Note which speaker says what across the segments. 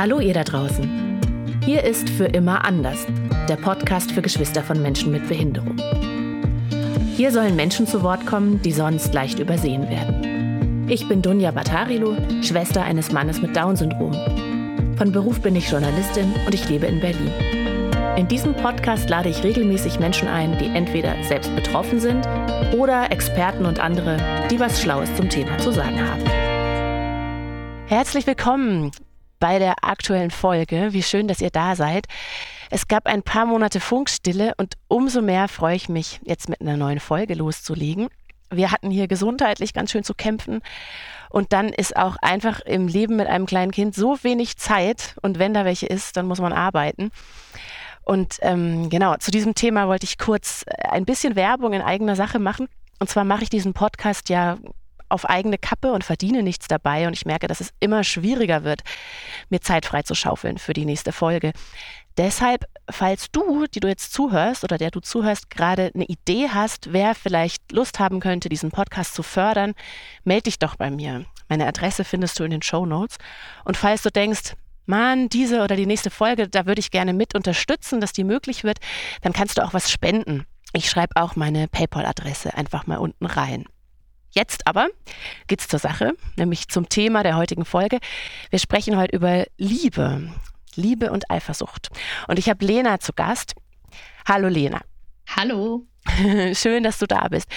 Speaker 1: Hallo ihr da draußen. Hier ist Für immer anders, der Podcast für Geschwister von Menschen mit Behinderung. Hier sollen Menschen zu Wort kommen, die sonst leicht übersehen werden. Ich bin Dunja Batarilo, Schwester eines Mannes mit Down-Syndrom. Von Beruf bin ich Journalistin und ich lebe in Berlin. In diesem Podcast lade ich regelmäßig Menschen ein, die entweder selbst betroffen sind oder Experten und andere, die was Schlaues zum Thema zu sagen haben. Herzlich willkommen bei der aktuellen Folge. Wie schön, dass ihr da seid. Es gab ein paar Monate Funkstille und umso mehr freue ich mich, jetzt mit einer neuen Folge loszulegen. Wir hatten hier gesundheitlich ganz schön zu kämpfen. Und dann ist auch einfach im Leben mit einem kleinen Kind so wenig Zeit. Und wenn da welche ist, dann muss man arbeiten. Und ähm, genau, zu diesem Thema wollte ich kurz ein bisschen Werbung in eigener Sache machen. Und zwar mache ich diesen Podcast ja auf eigene Kappe und verdiene nichts dabei. Und ich merke, dass es immer schwieriger wird, mir Zeit frei zu schaufeln für die nächste Folge. Deshalb, falls du, die du jetzt zuhörst oder der du zuhörst, gerade eine Idee hast, wer vielleicht Lust haben könnte, diesen Podcast zu fördern, melde dich doch bei mir. Meine Adresse findest du in den Show Notes. Und falls du denkst, Mann, diese oder die nächste Folge, da würde ich gerne mit unterstützen, dass die möglich wird, dann kannst du auch was spenden. Ich schreibe auch meine PayPal-Adresse einfach mal unten rein. Jetzt aber geht's zur Sache, nämlich zum Thema der heutigen Folge. Wir sprechen heute über Liebe, Liebe und Eifersucht. Und ich habe Lena zu Gast. Hallo Lena.
Speaker 2: Hallo.
Speaker 1: Schön, dass du da bist.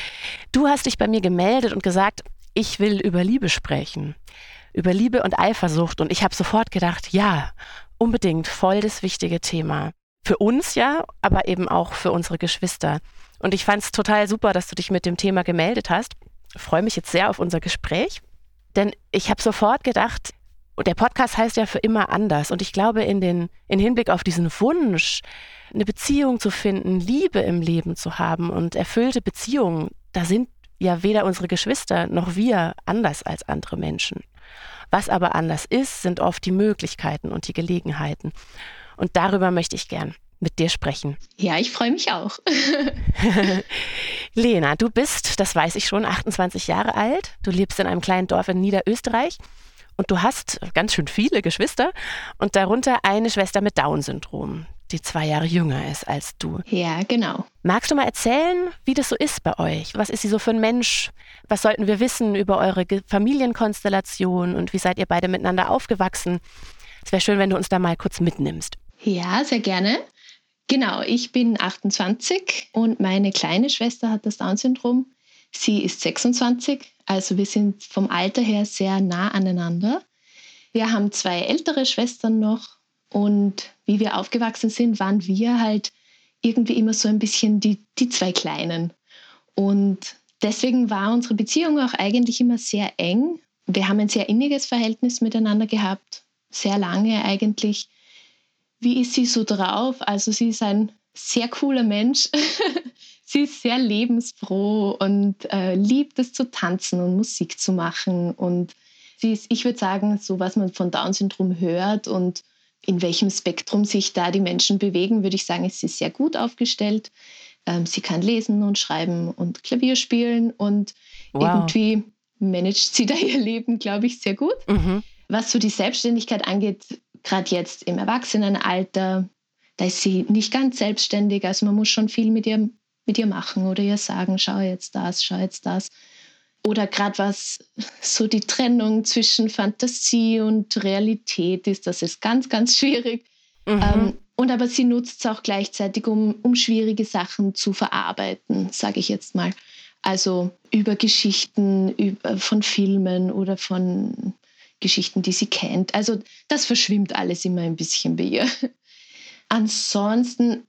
Speaker 1: Du hast dich bei mir gemeldet und gesagt, ich will über Liebe sprechen. Über Liebe und Eifersucht. Und ich habe sofort gedacht, ja, unbedingt, voll das wichtige Thema. Für uns ja, aber eben auch für unsere Geschwister. Und ich fand es total super, dass du dich mit dem Thema gemeldet hast freue mich jetzt sehr auf unser Gespräch, denn ich habe sofort gedacht, der Podcast heißt ja für immer anders und ich glaube in den in Hinblick auf diesen Wunsch, eine Beziehung zu finden, Liebe im Leben zu haben und erfüllte Beziehungen, da sind ja weder unsere Geschwister noch wir anders als andere Menschen. Was aber anders ist, sind oft die Möglichkeiten und die Gelegenheiten. Und darüber möchte ich gern mit dir sprechen.
Speaker 2: Ja, ich freue mich auch.
Speaker 1: Lena, du bist, das weiß ich schon, 28 Jahre alt. Du lebst in einem kleinen Dorf in Niederösterreich und du hast ganz schön viele Geschwister und darunter eine Schwester mit Down-Syndrom, die zwei Jahre jünger ist als du.
Speaker 2: Ja, genau.
Speaker 1: Magst du mal erzählen, wie das so ist bei euch? Was ist sie so für ein Mensch? Was sollten wir wissen über eure Familienkonstellation und wie seid ihr beide miteinander aufgewachsen? Es wäre schön, wenn du uns da mal kurz mitnimmst.
Speaker 2: Ja, sehr gerne. Genau, ich bin 28 und meine kleine Schwester hat das Down-Syndrom. Sie ist 26, also wir sind vom Alter her sehr nah aneinander. Wir haben zwei ältere Schwestern noch und wie wir aufgewachsen sind, waren wir halt irgendwie immer so ein bisschen die, die zwei Kleinen. Und deswegen war unsere Beziehung auch eigentlich immer sehr eng. Wir haben ein sehr inniges Verhältnis miteinander gehabt, sehr lange eigentlich. Wie ist sie so drauf? Also sie ist ein sehr cooler Mensch. sie ist sehr lebensfroh und äh, liebt es zu tanzen und Musik zu machen. Und sie ist, ich würde sagen, so was man von Down-Syndrom hört und in welchem Spektrum sich da die Menschen bewegen, würde ich sagen, ist sie sehr gut aufgestellt. Ähm, sie kann lesen und schreiben und Klavier spielen und wow. irgendwie managt sie da ihr Leben, glaube ich, sehr gut. Mhm. Was so die Selbstständigkeit angeht, gerade jetzt im Erwachsenenalter, da ist sie nicht ganz selbstständig. Also man muss schon viel mit ihr, mit ihr machen oder ihr sagen, schau jetzt das, schau jetzt das. Oder gerade was so die Trennung zwischen Fantasie und Realität ist, das ist ganz, ganz schwierig. Mhm. Ähm, und aber sie nutzt es auch gleichzeitig, um, um schwierige Sachen zu verarbeiten, sage ich jetzt mal. Also über Geschichten über, von Filmen oder von Geschichten, die sie kennt. Also das verschwimmt alles immer ein bisschen bei ihr. Ansonsten,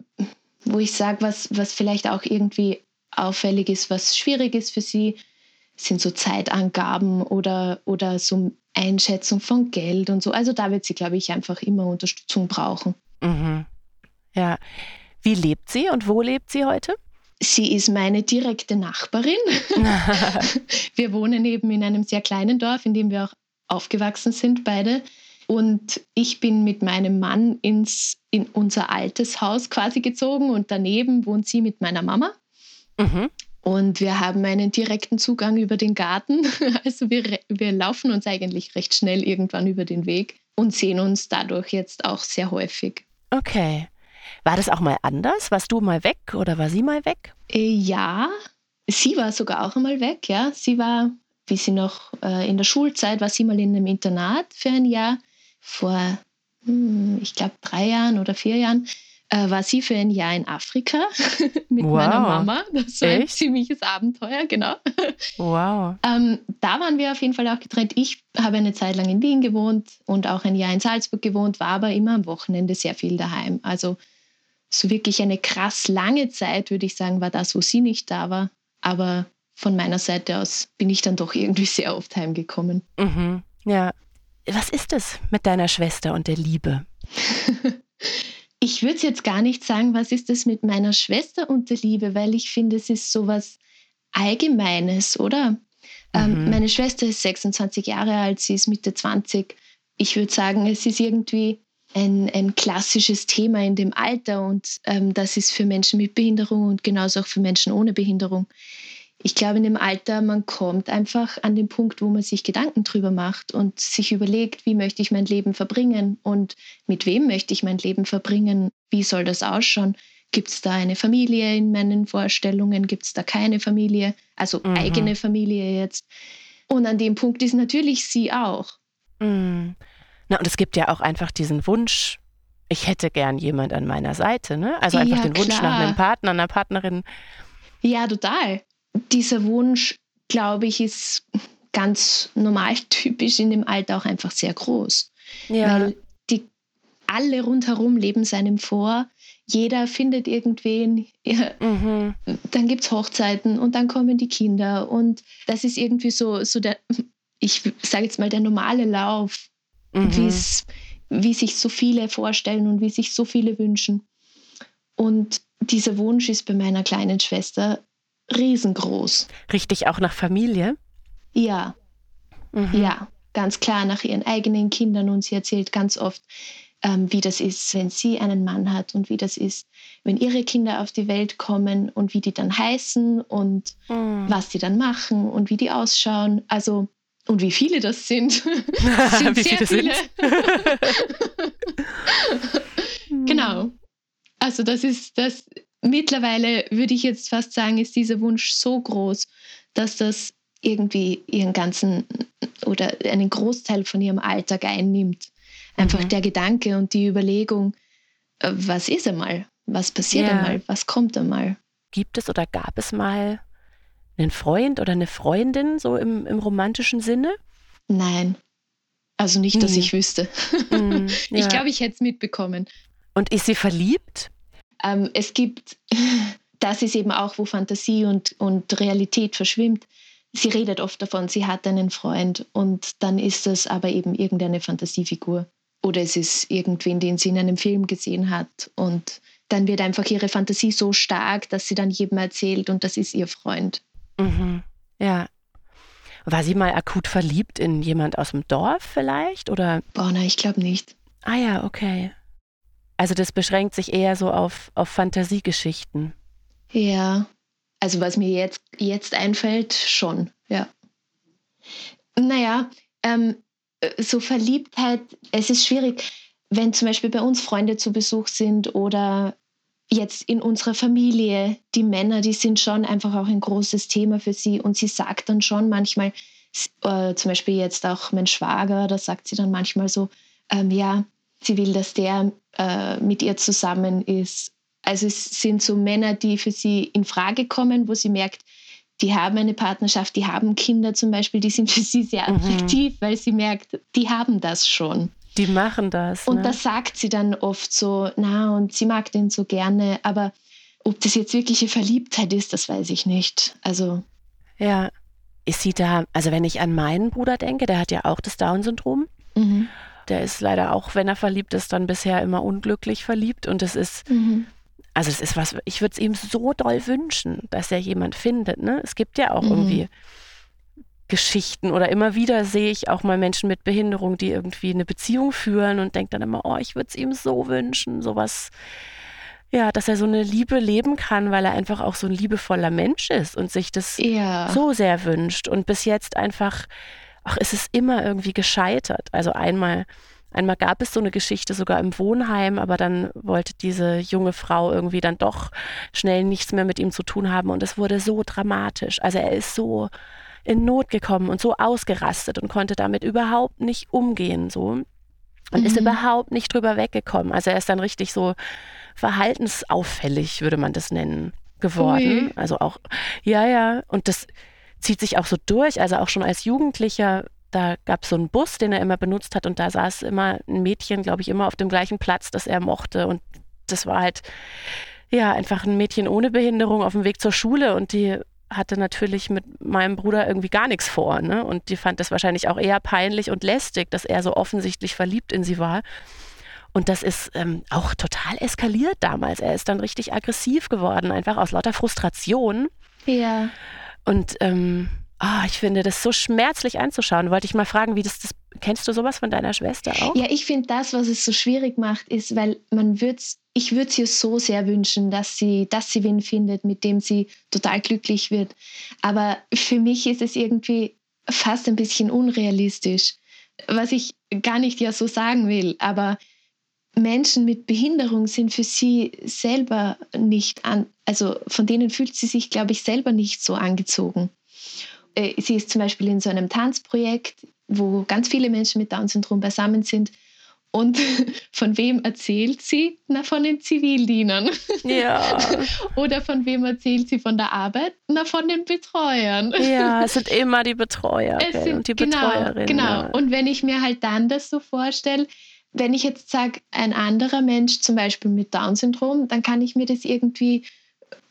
Speaker 2: wo ich sage, was, was vielleicht auch irgendwie auffällig ist, was schwierig ist für sie, sind so Zeitangaben oder, oder so Einschätzung von Geld und so. Also da wird sie, glaube ich, einfach immer Unterstützung brauchen.
Speaker 1: Mhm. Ja. Wie lebt sie und wo lebt sie heute?
Speaker 2: Sie ist meine direkte Nachbarin. wir wohnen eben in einem sehr kleinen Dorf, in dem wir auch aufgewachsen sind, beide. Und ich bin mit meinem Mann ins, in unser altes Haus quasi gezogen und daneben wohnt sie mit meiner Mama. Mhm. Und wir haben einen direkten Zugang über den Garten. Also wir, wir laufen uns eigentlich recht schnell irgendwann über den Weg. und sehen uns dadurch jetzt auch sehr häufig.
Speaker 1: Okay. War das auch mal anders? Warst du mal weg oder war sie mal weg?
Speaker 2: Äh, ja, sie war sogar auch einmal weg, ja. Sie war, wie sie noch äh, in der Schulzeit, war sie mal in einem Internat für ein Jahr. Vor, hm, ich glaube, drei Jahren oder vier Jahren äh, war sie für ein Jahr in Afrika mit wow. meiner Mama. Das war Echt? ein ziemliches Abenteuer, genau.
Speaker 1: Wow.
Speaker 2: Ähm, da waren wir auf jeden Fall auch getrennt. Ich habe eine Zeit lang in Wien gewohnt und auch ein Jahr in Salzburg gewohnt, war aber immer am Wochenende sehr viel daheim. Also so wirklich eine krass lange Zeit, würde ich sagen, war das, wo sie nicht da war. Aber von meiner Seite aus bin ich dann doch irgendwie sehr oft heimgekommen.
Speaker 1: Mhm. Ja. Was ist es mit deiner Schwester und der Liebe?
Speaker 2: ich würde jetzt gar nicht sagen, was ist es mit meiner Schwester und der Liebe, weil ich finde, es ist so was Allgemeines, oder? Ähm, mhm. Ähm, meine Schwester ist 26 Jahre alt, sie ist Mitte 20. Ich würde sagen, es ist irgendwie ein, ein klassisches Thema in dem Alter und ähm, das ist für Menschen mit Behinderung und genauso auch für Menschen ohne Behinderung. Ich glaube, in dem Alter, man kommt einfach an den Punkt, wo man sich Gedanken drüber macht und sich überlegt, wie möchte ich mein Leben verbringen und mit wem möchte ich mein Leben verbringen, wie soll das ausschauen. Gibt es da eine Familie in meinen Vorstellungen? Gibt es da keine Familie? Also mhm. eigene Familie jetzt. Und an dem Punkt ist natürlich sie auch.
Speaker 1: Mhm. Na, und es gibt ja auch einfach diesen Wunsch, ich hätte gern jemand an meiner Seite, ne? Also einfach ja, den Wunsch klar. nach einem Partner, einer Partnerin.
Speaker 2: Ja, total. Dieser Wunsch, glaube ich, ist ganz normal typisch in dem Alter auch einfach sehr groß. Ja. Weil die alle rundherum leben seinem vor. Jeder findet irgendwen. Ja, mhm. Dann gibt es Hochzeiten und dann kommen die Kinder. Und das ist irgendwie so, so der, ich sage jetzt mal, der normale Lauf mhm. wie sich so viele vorstellen und wie sich so viele wünschen. Und dieser Wunsch ist bei meiner kleinen Schwester riesengroß.
Speaker 1: Richtig auch nach Familie?
Speaker 2: Ja. Mhm. Ja, ganz klar nach ihren eigenen Kindern. Und sie erzählt ganz oft, ähm, wie das ist, wenn sie einen Mann hat und wie das ist, wenn ihre Kinder auf die Welt kommen und wie die dann heißen und mhm. was die dann machen und wie die ausschauen. Also und wie viele das sind. sind wie viele, viele. sind Genau. Also das ist das mittlerweile würde ich jetzt fast sagen, ist dieser Wunsch so groß, dass das irgendwie ihren ganzen oder einen Großteil von ihrem Alltag einnimmt. Einfach mhm. der Gedanke und die Überlegung, äh, was ist einmal? Was passiert ja. einmal? Was kommt einmal?
Speaker 1: Gibt es oder gab es mal einen Freund oder eine Freundin, so im, im romantischen Sinne?
Speaker 2: Nein. Also nicht, dass hm. ich wüsste. Hm, ja. Ich glaube, ich hätte es mitbekommen.
Speaker 1: Und ist sie verliebt?
Speaker 2: Ähm, es gibt, das ist eben auch, wo Fantasie und, und Realität verschwimmt. Sie redet oft davon, sie hat einen Freund und dann ist es aber eben irgendeine Fantasiefigur. Oder es ist irgendwen, den sie in einem Film gesehen hat. Und dann wird einfach ihre Fantasie so stark, dass sie dann jedem erzählt und das ist ihr Freund.
Speaker 1: Mhm. Ja. War sie mal akut verliebt in jemand aus dem Dorf vielleicht? Oder?
Speaker 2: Boah, nein, ich glaube nicht.
Speaker 1: Ah ja, okay. Also das beschränkt sich eher so auf, auf Fantasiegeschichten.
Speaker 2: Ja. Also was mir jetzt, jetzt einfällt, schon, ja. Naja, ähm, so Verliebtheit, es ist schwierig, wenn zum Beispiel bei uns Freunde zu Besuch sind oder jetzt in unserer Familie, die Männer, die sind schon einfach auch ein großes Thema für sie. Und sie sagt dann schon manchmal, äh, zum Beispiel jetzt auch mein Schwager, da sagt sie dann manchmal so, ähm, ja, sie will, dass der äh, mit ihr zusammen ist. Also es sind so Männer, die für sie in Frage kommen, wo sie merkt, die haben eine Partnerschaft, die haben Kinder zum Beispiel, die sind für sie sehr mhm. attraktiv, mhm. weil sie merkt, die haben das schon.
Speaker 1: Die machen das.
Speaker 2: Und ne? das sagt sie dann oft so, na, und sie mag den so gerne, aber ob das jetzt wirkliche Verliebtheit ist, das weiß ich nicht. Also.
Speaker 1: Ja. Ist sie da, also wenn ich an meinen Bruder denke, der hat ja auch das Down-Syndrom. Mhm. Der ist leider auch, wenn er verliebt ist, dann bisher immer unglücklich verliebt. Und es ist, mhm. also es ist was, ich würde es ihm so doll wünschen, dass er jemand findet. Ne? Es gibt ja auch mhm. irgendwie Geschichten oder immer wieder sehe ich auch mal Menschen mit Behinderung, die irgendwie eine Beziehung führen und denke dann immer, oh, ich würde es ihm so wünschen, sowas, ja, dass er so eine Liebe leben kann, weil er einfach auch so ein liebevoller Mensch ist und sich das ja. so sehr wünscht und bis jetzt einfach, ach, ist es immer irgendwie gescheitert. Also einmal Einmal gab es so eine Geschichte sogar im Wohnheim, aber dann wollte diese junge Frau irgendwie dann doch schnell nichts mehr mit ihm zu tun haben und es wurde so dramatisch. Also er ist so in Not gekommen und so ausgerastet und konnte damit überhaupt nicht umgehen, so. Und mhm. ist überhaupt nicht drüber weggekommen. Also er ist dann richtig so verhaltensauffällig, würde man das nennen, geworden. Ui. Also auch, ja, ja. Und das zieht sich auch so durch. Also auch schon als Jugendlicher da gab es so einen Bus, den er immer benutzt hat und da saß immer ein Mädchen, glaube ich, immer auf dem gleichen Platz, das er mochte. Und das war halt, ja, einfach ein Mädchen ohne Behinderung auf dem Weg zur Schule und die hatte natürlich mit meinem Bruder irgendwie gar nichts vor. Ne? Und die fand das wahrscheinlich auch eher peinlich und lästig, dass er so offensichtlich verliebt in sie war. Und das ist ähm, auch total eskaliert damals. Er ist dann richtig aggressiv geworden, einfach aus lauter Frustration.
Speaker 2: Ja.
Speaker 1: Und ähm, Oh, ich finde das so schmerzlich anzuschauen. Wollte ich mal fragen, wie das, das kennst du sowas von deiner Schwester auch?
Speaker 2: Ja, ich finde das, was es so schwierig macht, ist, weil man würde ich würde es ihr so sehr wünschen, dass sie, dass sie wen findet, mit dem sie total glücklich wird. Aber für mich ist es irgendwie fast ein bisschen unrealistisch, was ich gar nicht ja so sagen will. Aber Menschen mit Behinderung sind für sie selber nicht an, also von denen fühlt sie sich, glaube ich, selber nicht so angezogen. Äh, sie ist zum Beispiel in so einem Tanzprojekt, wo ganz viele Menschen mit Down-Syndrom beisammen sind. Und von wem erzählt sie? Na, von den Zivildienern.
Speaker 1: Ja.
Speaker 2: Oder von wem erzählt sie von der Arbeit? Na, von den Betreuern.
Speaker 1: Ja, es sind immer die Betreuer
Speaker 2: sind,
Speaker 1: und die
Speaker 2: genau,
Speaker 1: Betreuerin.
Speaker 2: Genau. Und wenn ich mir halt dann das so vorstelle, wenn ich jetzt sage, ein anderer Mensch, zum Beispiel mit Down-Syndrom, dann kann ich mir das irgendwie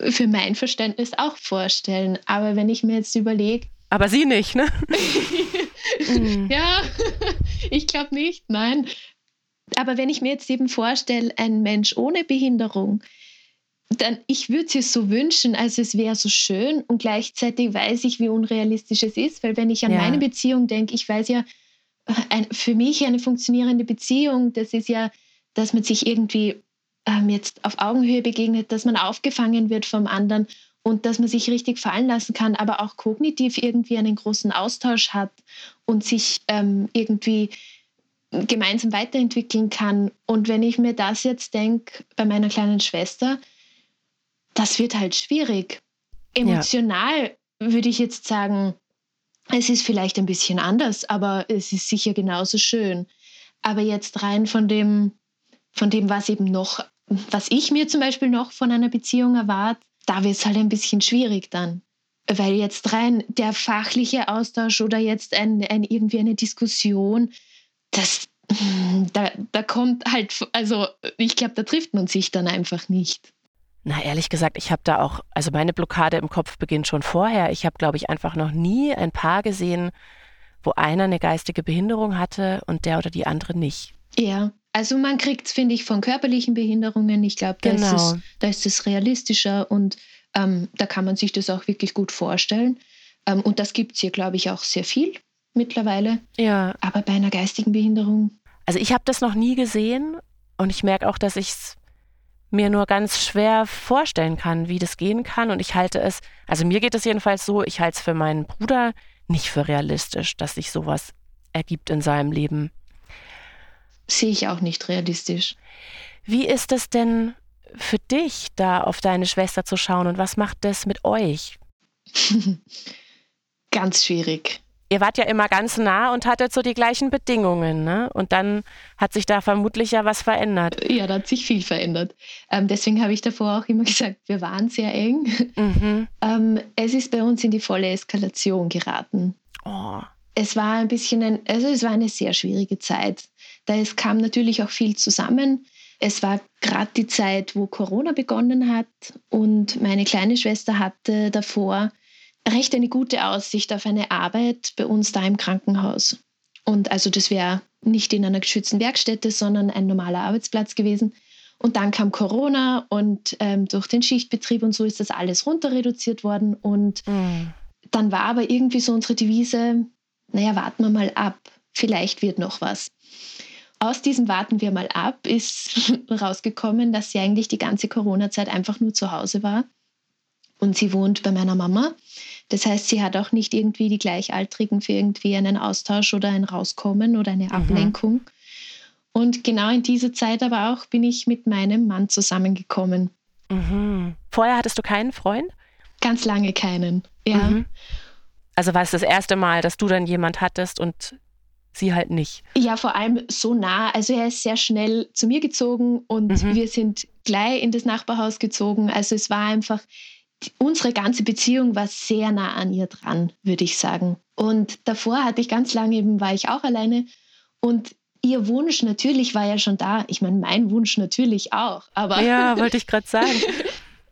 Speaker 2: für mein Verständnis auch vorstellen. Aber wenn ich mir jetzt überlege,
Speaker 1: aber sie nicht, ne?
Speaker 2: Ja, ich glaube nicht, nein. Aber wenn ich mir jetzt eben vorstelle, ein Mensch ohne Behinderung, dann ich würde es mir so wünschen, also es wäre so schön und gleichzeitig weiß ich, wie unrealistisch es ist, weil wenn ich an ja. meine Beziehung denke, ich weiß ja, ein, für mich eine funktionierende Beziehung, das ist ja, dass man sich irgendwie ähm, jetzt auf Augenhöhe begegnet, dass man aufgefangen wird vom anderen und dass man sich richtig fallen lassen kann, aber auch kognitiv irgendwie einen großen Austausch hat und sich ähm, irgendwie gemeinsam weiterentwickeln kann. Und wenn ich mir das jetzt denke bei meiner kleinen Schwester, das wird halt schwierig. Emotional ja. würde ich jetzt sagen, es ist vielleicht ein bisschen anders, aber es ist sicher genauso schön. Aber jetzt rein von dem, von dem, was eben noch, was ich mir zum Beispiel noch von einer Beziehung erwarte, da wird es halt ein bisschen schwierig dann. Weil jetzt rein der fachliche Austausch oder jetzt ein, ein irgendwie eine Diskussion, das, da, da kommt halt, also ich glaube, da trifft man sich dann einfach nicht.
Speaker 1: Na, ehrlich gesagt, ich habe da auch, also meine Blockade im Kopf beginnt schon vorher. Ich habe, glaube ich, einfach noch nie ein Paar gesehen, wo einer eine geistige Behinderung hatte und der oder die andere nicht.
Speaker 2: Ja, also man kriegt es, finde ich, von körperlichen Behinderungen. Ich glaube, da, genau. ist es, da ist es realistischer und ähm, da kann man sich das auch wirklich gut vorstellen. Ähm, und das gibt es hier, glaube ich, auch sehr viel mittlerweile.
Speaker 1: Ja.
Speaker 2: Aber bei einer geistigen Behinderung.
Speaker 1: Also ich habe das noch nie gesehen und ich merke auch, dass ich es mir nur ganz schwer vorstellen kann, wie das gehen kann. Und ich halte es, also mir geht es jedenfalls so, ich halte es für meinen Bruder nicht für realistisch, dass sich sowas ergibt in seinem Leben
Speaker 2: sehe ich auch nicht realistisch.
Speaker 1: Wie ist es denn für dich, da auf deine Schwester zu schauen und was macht das mit euch?
Speaker 2: ganz schwierig.
Speaker 1: Ihr wart ja immer ganz nah und hattet so die gleichen Bedingungen, ne? Und dann hat sich da vermutlich ja was verändert.
Speaker 2: Ja, da hat sich viel verändert. Ähm, deswegen habe ich davor auch immer gesagt, wir waren sehr eng.
Speaker 1: Mhm.
Speaker 2: Ähm, es ist bei uns in die volle Eskalation geraten.
Speaker 1: Oh.
Speaker 2: Es war ein bisschen ein, also es war eine sehr schwierige Zeit. Da es kam natürlich auch viel zusammen. Es war gerade die Zeit, wo Corona begonnen hat und meine kleine Schwester hatte davor recht eine gute Aussicht auf eine Arbeit bei uns da im Krankenhaus. Und also das wäre nicht in einer geschützten Werkstätte, sondern ein normaler Arbeitsplatz gewesen. Und dann kam Corona und ähm, durch den Schichtbetrieb und so ist das alles runter reduziert worden. Und mhm. dann war aber irgendwie so unsere Devise, naja, warten wir mal ab, vielleicht wird noch was. Aus diesem Warten wir mal ab ist rausgekommen, dass sie eigentlich die ganze Corona-Zeit einfach nur zu Hause war. Und sie wohnt bei meiner Mama. Das heißt, sie hat auch nicht irgendwie die Gleichaltrigen für irgendwie einen Austausch oder ein Rauskommen oder eine mhm. Ablenkung. Und genau in dieser Zeit aber auch bin ich mit meinem Mann zusammengekommen.
Speaker 1: Mhm. Vorher hattest du keinen Freund?
Speaker 2: Ganz lange keinen, ja. Mhm.
Speaker 1: Also war es das erste Mal, dass du dann jemand hattest und sie halt nicht.
Speaker 2: Ja, vor allem so nah. Also er ist sehr schnell zu mir gezogen und mhm. wir sind gleich in das Nachbarhaus gezogen. Also es war einfach, unsere ganze Beziehung war sehr nah an ihr dran, würde ich sagen. Und davor hatte ich ganz lange eben, war ich auch alleine und ihr Wunsch natürlich war ja schon da. Ich meine, mein Wunsch natürlich auch. Aber
Speaker 1: ja, wollte ich gerade sagen.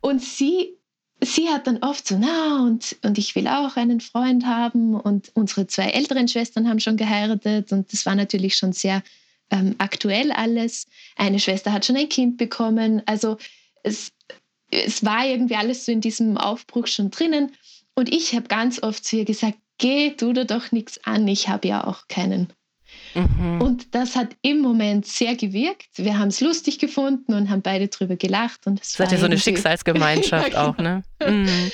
Speaker 2: und sie sie hat dann oft so, na, und, und ich will auch einen Freund haben. Und unsere zwei älteren Schwestern haben schon geheiratet. Und das war natürlich schon sehr ähm, aktuell alles. Eine Schwester hat schon ein Kind bekommen. Also es, es war irgendwie alles so in diesem Aufbruch schon drinnen. Und ich habe ganz oft zu ihr gesagt, geh, tu dir doch nichts an, ich habe ja auch keinen. Mhm. Und das hat im Moment sehr gewirkt. Wir haben es lustig gefunden und haben beide drüber gelacht. Und es
Speaker 1: Seid ihr so eine Schicksalsgemeinschaft ja, genau. auch, ne? Mhm.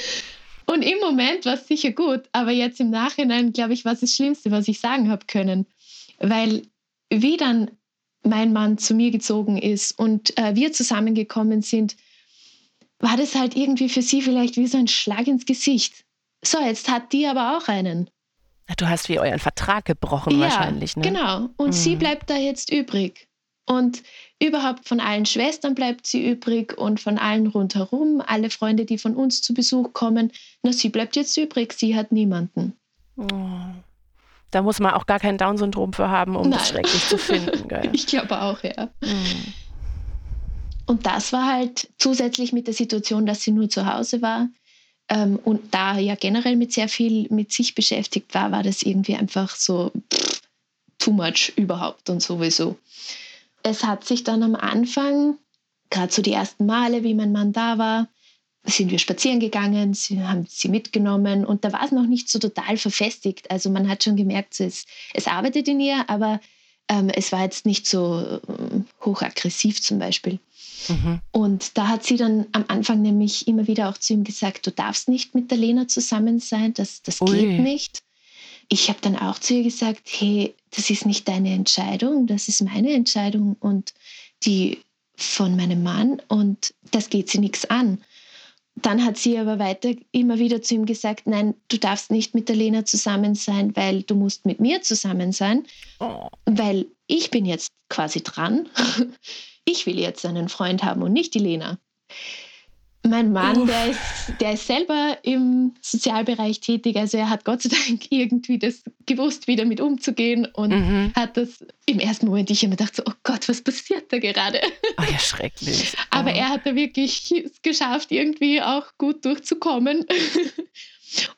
Speaker 2: Und im Moment war es sicher gut, aber jetzt im Nachhinein, glaube ich, war es das Schlimmste, was ich sagen habe können. Weil wie dann mein Mann zu mir gezogen ist und äh, wir zusammengekommen sind, war das halt irgendwie für sie vielleicht wie so ein Schlag ins Gesicht. So, jetzt hat die aber auch einen.
Speaker 1: Du hast wie euren Vertrag gebrochen ja, wahrscheinlich. Ne?
Speaker 2: Genau. Und mhm. sie bleibt da jetzt übrig. Und überhaupt von allen Schwestern bleibt sie übrig und von allen rundherum, alle Freunde, die von uns zu Besuch kommen. Na, sie bleibt jetzt übrig. Sie hat niemanden. Oh.
Speaker 1: Da muss man auch gar kein Down-Syndrom für haben, um Nein. das schrecklich zu finden. Gell?
Speaker 2: Ich glaube auch, ja. Mhm. Und das war halt zusätzlich mit der Situation, dass sie nur zu Hause war, ähm, und da ja generell mit sehr viel mit sich beschäftigt war, war das irgendwie einfach so pff, too much überhaupt und sowieso. Es hat sich dann am Anfang, gerade so die ersten Male, wie mein Mann da war, sind wir spazieren gegangen, sie haben sie mitgenommen und da war es noch nicht so total verfestigt. Also man hat schon gemerkt, es, es arbeitet in ihr, aber ähm, es war jetzt nicht so ähm, hochaggressiv zum Beispiel. Mhm. Und da hat sie dann am Anfang nämlich immer wieder auch zu ihm gesagt, du darfst nicht mit der Lena zusammen sein, das, das geht nicht. Ich habe dann auch zu ihr gesagt, hey, das ist nicht deine Entscheidung, das ist meine Entscheidung und die von meinem Mann und das geht sie nichts an. Dann hat sie aber weiter immer wieder zu ihm gesagt, nein, du darfst nicht mit der Lena zusammen sein, weil du musst mit mir zusammen sein, oh. weil ich bin jetzt quasi dran ich will jetzt einen Freund haben und nicht die Lena. Mein Mann, der ist, der ist selber im Sozialbereich tätig, also er hat Gott sei Dank irgendwie das gewusst, wie damit umzugehen und mhm. hat das im ersten Moment, ich habe mir gedacht, so, oh Gott, was passiert da gerade?
Speaker 1: Oh ja, schrecklich.
Speaker 2: Aber er hat da wirklich es geschafft, irgendwie auch gut durchzukommen.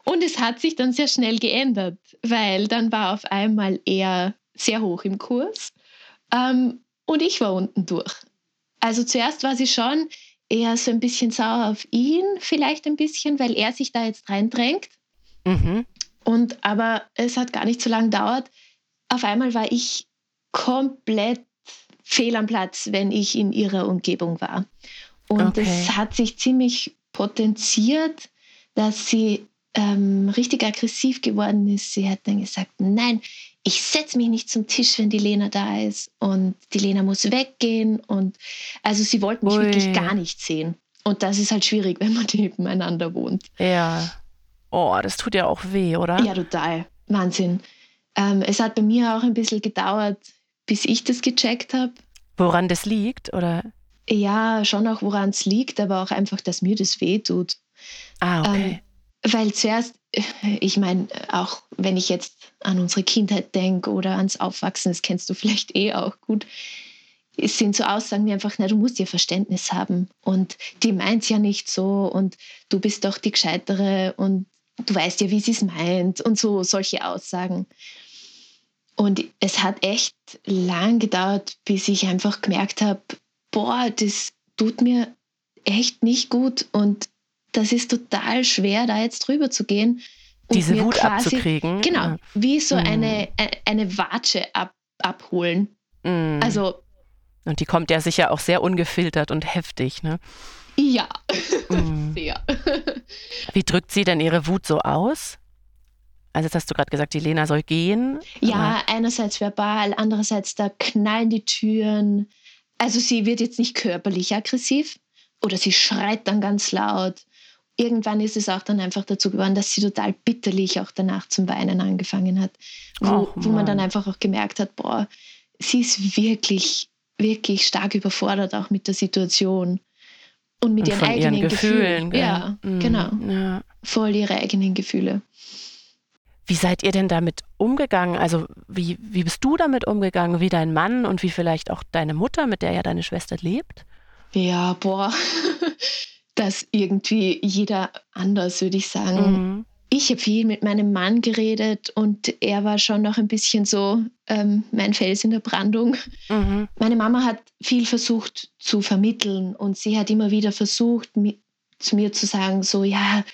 Speaker 2: Und es hat sich dann sehr schnell geändert, weil dann war auf einmal er sehr hoch im Kurs. Ähm, und ich war unten durch. Also zuerst war sie schon eher so ein bisschen sauer auf ihn, vielleicht ein bisschen, weil er sich da jetzt reindrängt. Mhm. Und aber es hat gar nicht so lange gedauert. Auf einmal war ich komplett fehl am Platz, wenn ich in ihrer Umgebung war. Und es okay. hat sich ziemlich potenziert, dass sie ähm, richtig aggressiv geworden ist. Sie hat dann gesagt, nein, ich setze mich nicht zum Tisch, wenn die Lena da ist und die Lena muss weggehen und also sie wollten mich Ui. wirklich gar nicht sehen. Und das ist halt schwierig, wenn man nebeneinander wohnt.
Speaker 1: Ja. Oh, das tut ja auch weh, oder?
Speaker 2: Ja, total. Wahnsinn. Ähm, es hat bei mir auch ein bisschen gedauert, bis ich das gecheckt habe.
Speaker 1: Woran das liegt, oder?
Speaker 2: Ja, schon auch, woran es liegt, aber auch einfach, dass mir das weh tut.
Speaker 1: Ah, okay. Ähm,
Speaker 2: weil zuerst, ich meine, auch wenn ich jetzt an unsere Kindheit denke oder ans Aufwachsen, das kennst du vielleicht eh auch gut, es sind so Aussagen wie einfach, na, du musst ja Verständnis haben und die meint es ja nicht so und du bist doch die Gescheitere und du weißt ja, wie sie es meint und so solche Aussagen. Und es hat echt lang gedauert, bis ich einfach gemerkt habe, boah, das tut mir echt nicht gut und das ist total schwer, da jetzt drüber zu gehen.
Speaker 1: Diese Wut quasi, abzukriegen.
Speaker 2: Genau, wie so mm. eine, eine Watsche ab, abholen. Mm. Also.
Speaker 1: Und die kommt ja sicher auch sehr ungefiltert und heftig, ne?
Speaker 2: Ja, mm. sehr.
Speaker 1: Wie drückt sie denn ihre Wut so aus? Also jetzt hast du gerade gesagt, die Lena soll gehen.
Speaker 2: Ja, einerseits verbal, andererseits da knallen die Türen. Also sie wird jetzt nicht körperlich aggressiv oder sie schreit dann ganz laut. Irgendwann ist es auch dann einfach dazu geworden, dass sie total bitterlich auch danach zum Weinen angefangen hat. Wo, wo man dann einfach auch gemerkt hat, boah, sie ist wirklich, wirklich stark überfordert auch mit der Situation. Und mit
Speaker 1: Und
Speaker 2: ihren
Speaker 1: von ihren
Speaker 2: eigenen
Speaker 1: Gefühlen. gell?
Speaker 2: Ja,
Speaker 1: Mhm.
Speaker 2: genau.
Speaker 1: Ja.
Speaker 2: Voll ihre eigenen Gefühle.
Speaker 1: Wie seid ihr denn damit umgegangen? Also wie, wie bist du damit umgegangen, wie dein Mann und wie vielleicht auch deine Mutter, mit der ja deine Schwester lebt?
Speaker 2: Ja, boah, das irgendwie jeder anders, würde ich sagen.
Speaker 1: Mhm.
Speaker 2: Ich habe viel mit meinem Mann geredet und er war schon noch ein bisschen so ähm, mein Fels in der Brandung.
Speaker 1: Mhm.
Speaker 2: Meine Mama hat viel versucht zu vermitteln und sie hat immer wieder versucht, mi zu mir zu sagen, so, ja,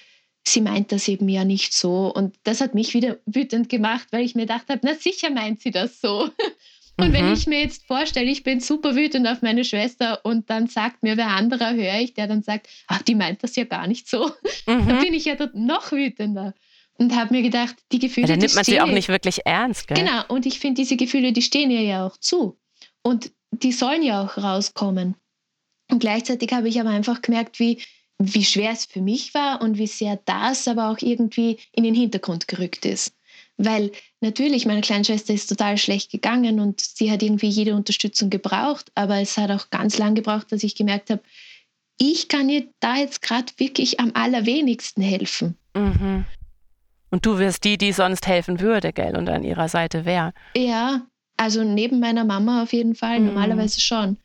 Speaker 2: sie meint das eben ja nicht so. Und das hat mich wieder wütend gemacht, weil ich mir gedacht habe, na sicher meint sie das so. Und wenn
Speaker 1: Mhm.
Speaker 2: ich mir jetzt vorstelle, ich bin super wütend auf meine Schwester und dann sagt mir wer anderer, höre ich, der dann sagt, ach, die meint das ja gar nicht so, dann
Speaker 1: Mhm.
Speaker 2: bin ich ja dort noch wütender. Und habe mir gedacht, die
Speaker 1: Ja,
Speaker 2: Gefühle,
Speaker 1: dann
Speaker 2: die
Speaker 1: nimmt man sie auch nicht wirklich ernst, gell?
Speaker 2: Genau, und ich finde, diese Gefühle, die stehen ihr ja auch zu. Und die sollen ja auch rauskommen. Und gleichzeitig habe ich aber einfach gemerkt, wie, wie schwer es für mich war und wie sehr das aber auch irgendwie in den Hintergrund gerückt ist. Weil natürlich, meine Kleinschwester ist total schlecht gegangen und sie hat irgendwie jede Unterstützung gebraucht, aber es hat auch ganz lang gebraucht, dass ich gemerkt habe, ich kann ihr da jetzt gerade wirklich am allerwenigsten helfen.
Speaker 1: Mhm. Und du wirst die, die sonst helfen würde, gell, und an ihrer Seite wäre.
Speaker 2: Ja, also neben meiner Mama auf jeden Fall,
Speaker 1: Mhm.
Speaker 2: normalerweise schon.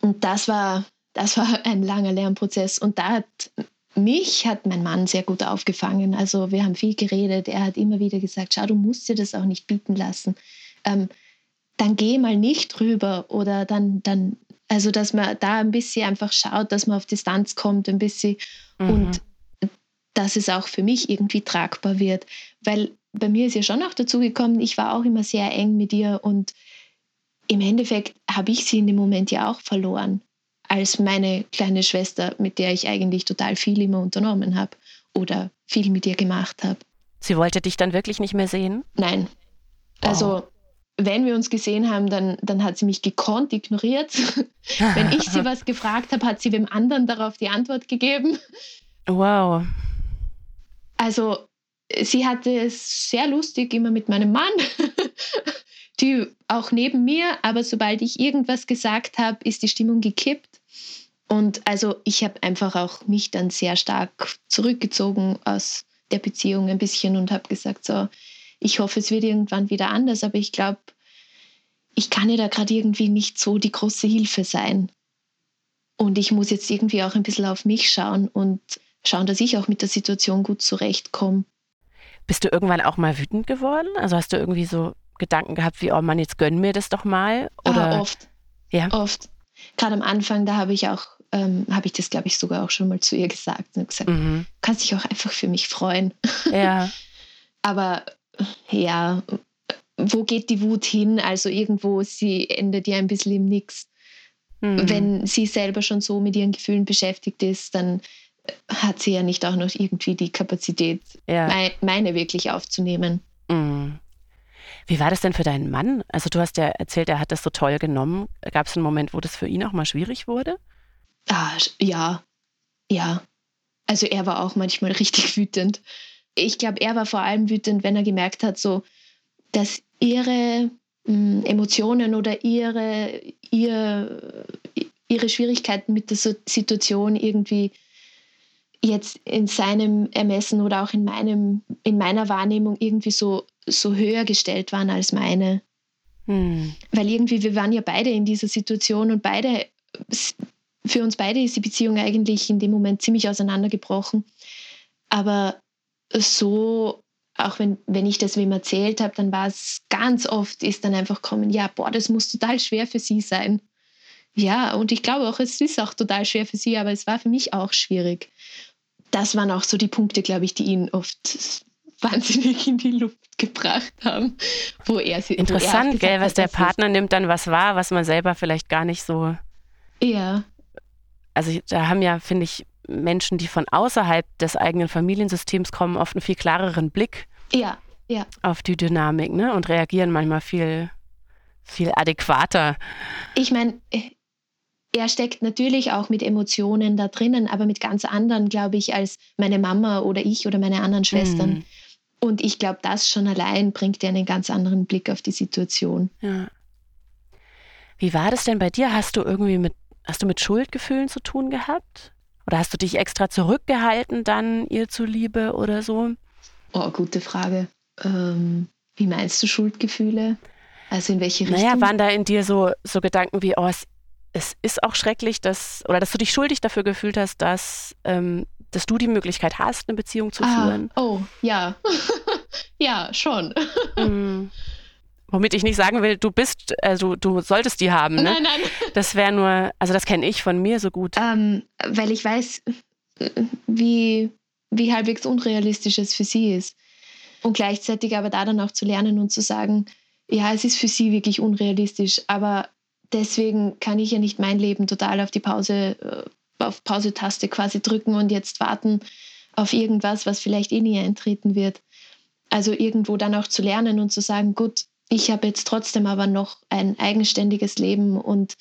Speaker 2: Und das war, das war ein langer Lernprozess. Und da hat mich hat mein Mann sehr gut aufgefangen. Also wir haben viel geredet. Er hat immer wieder gesagt, schau, du musst dir das auch nicht bieten lassen. Ähm, dann geh mal nicht rüber oder dann, dann, also dass man da ein bisschen einfach schaut, dass man auf Distanz kommt, ein bisschen
Speaker 1: Mhm.
Speaker 2: und dass es auch für mich irgendwie tragbar wird. Weil bei mir ist ja schon auch dazu gekommen, ich war auch immer sehr eng mit ihr und im Endeffekt habe ich sie in dem Moment ja auch verloren, als meine kleine Schwester, mit der ich eigentlich total viel immer unternommen habe oder viel mit ihr gemacht habe.
Speaker 1: Sie wollte dich dann wirklich nicht mehr sehen?
Speaker 2: Nein.
Speaker 1: Wow.
Speaker 2: Also, wenn wir uns gesehen haben, dann, dann hat sie mich gekonnt ignoriert. wenn ich sie was gefragt habe, hat sie dem anderen darauf die Antwort gegeben.
Speaker 1: Wow.
Speaker 2: Also sie hatte es sehr lustig immer mit meinem Mann, die auch neben mir, aber sobald ich irgendwas gesagt habe, ist die Stimmung gekippt. Und also ich habe einfach auch mich dann sehr stark zurückgezogen aus der Beziehung ein bisschen und habe gesagt, so, ich hoffe, es wird irgendwann wieder anders, aber ich glaube, ich kann ihr da gerade irgendwie nicht so die große Hilfe sein. Und ich muss jetzt irgendwie auch ein bisschen auf mich schauen und schauen, dass ich auch mit der Situation gut zurechtkomme.
Speaker 1: Bist du irgendwann auch mal wütend geworden? Also hast du irgendwie so Gedanken gehabt, wie, oh Mann, jetzt gönn mir das doch mal? Oder
Speaker 2: Ah, oft.
Speaker 1: Ja.
Speaker 2: Oft. Gerade am Anfang, da habe ich auch, ähm, habe ich das, glaube ich, sogar auch schon mal zu ihr gesagt und gesagt,
Speaker 1: Mhm.
Speaker 2: kannst dich auch einfach für mich freuen.
Speaker 1: Ja.
Speaker 2: Aber ja, wo geht die Wut hin? Also irgendwo, sie endet ja ein bisschen im Nix.
Speaker 1: Mhm.
Speaker 2: Wenn sie selber schon so mit ihren Gefühlen beschäftigt ist, dann hat sie ja nicht auch noch irgendwie die Kapazität,
Speaker 1: ja.
Speaker 2: mei- meine wirklich aufzunehmen.
Speaker 1: Mhm. Wie war das denn für deinen Mann? Also du hast ja erzählt, er hat das so toll genommen. Gab es einen Moment, wo das für ihn auch mal schwierig wurde?
Speaker 2: Ah, ja, ja. Also er war auch manchmal richtig wütend. Ich glaube, er war vor allem wütend, wenn er gemerkt hat, so, dass ihre mh, Emotionen oder ihre, ihr, ihre Schwierigkeiten mit der Situation irgendwie jetzt in seinem Ermessen oder auch in, meinem, in meiner Wahrnehmung irgendwie so, so höher gestellt waren als meine
Speaker 1: Hm.
Speaker 2: weil irgendwie wir waren ja beide in dieser Situation und beide für uns beide ist die Beziehung eigentlich in dem Moment ziemlich auseinandergebrochen. Aber so, auch wenn, wenn ich das wem erzählt habe, dann war es ganz oft, ist dann einfach kommen, ja, boah, das muss total schwer für sie sein. Ja, und ich glaube auch, es ist auch total schwer für sie, aber es war für mich auch schwierig. Das waren auch so die Punkte, glaube ich, die ihn oft wahnsinnig in die Luft gebracht haben, wo er sie er
Speaker 1: Interessant,
Speaker 2: gesagt
Speaker 1: gell, was der Partner nimmt dann was wahr, was man selber vielleicht gar nicht so.
Speaker 2: Ja,
Speaker 1: Also da haben ja, finde ich, Menschen, die von außerhalb des eigenen Familiensystems kommen, oft einen viel klareren Blick.
Speaker 2: ja, ja.
Speaker 1: auf die Dynamik ne? und reagieren manchmal viel, viel adäquater.
Speaker 2: Ich meine, er steckt natürlich auch mit Emotionen da drinnen, aber mit ganz anderen, glaube ich, als meine Mama oder ich oder meine anderen Schwestern. Mhm. Und ich glaube, das schon allein bringt dir einen ganz anderen Blick auf die Situation.
Speaker 1: Ja. Wie war das denn bei dir? Hast du irgendwie mit, hast du mit Schuldgefühlen zu tun gehabt? Oder hast du dich extra zurückgehalten dann ihr zuliebe oder so?
Speaker 2: Oh, gute Frage. Ähm, wie meinst du Schuldgefühle? Also in welche Richtung?
Speaker 1: Naja, waren da in dir so, so Gedanken wie, oh, es, es ist auch schrecklich, dass, oder dass du dich schuldig dafür gefühlt hast, dass, ähm, dass du die Möglichkeit hast, eine Beziehung zu ah, führen?
Speaker 2: Oh, ja. ja, schon.
Speaker 1: mm. Womit ich nicht sagen will, du bist, also du solltest die haben. Ne?
Speaker 2: Nein, nein.
Speaker 1: Das wäre nur, also das kenne ich von mir so gut.
Speaker 2: Ähm, weil ich weiß, wie, wie halbwegs unrealistisch es für sie ist. Und gleichzeitig aber da dann auch zu lernen und zu sagen, ja, es ist für sie wirklich unrealistisch, aber deswegen kann ich ja nicht mein Leben total auf die Pause, äh, auf Pause-Taste quasi drücken und jetzt warten auf irgendwas, was vielleicht eh nie eintreten wird. Also irgendwo dann auch zu lernen und zu sagen, gut, ich habe jetzt trotzdem aber noch ein eigenständiges Leben und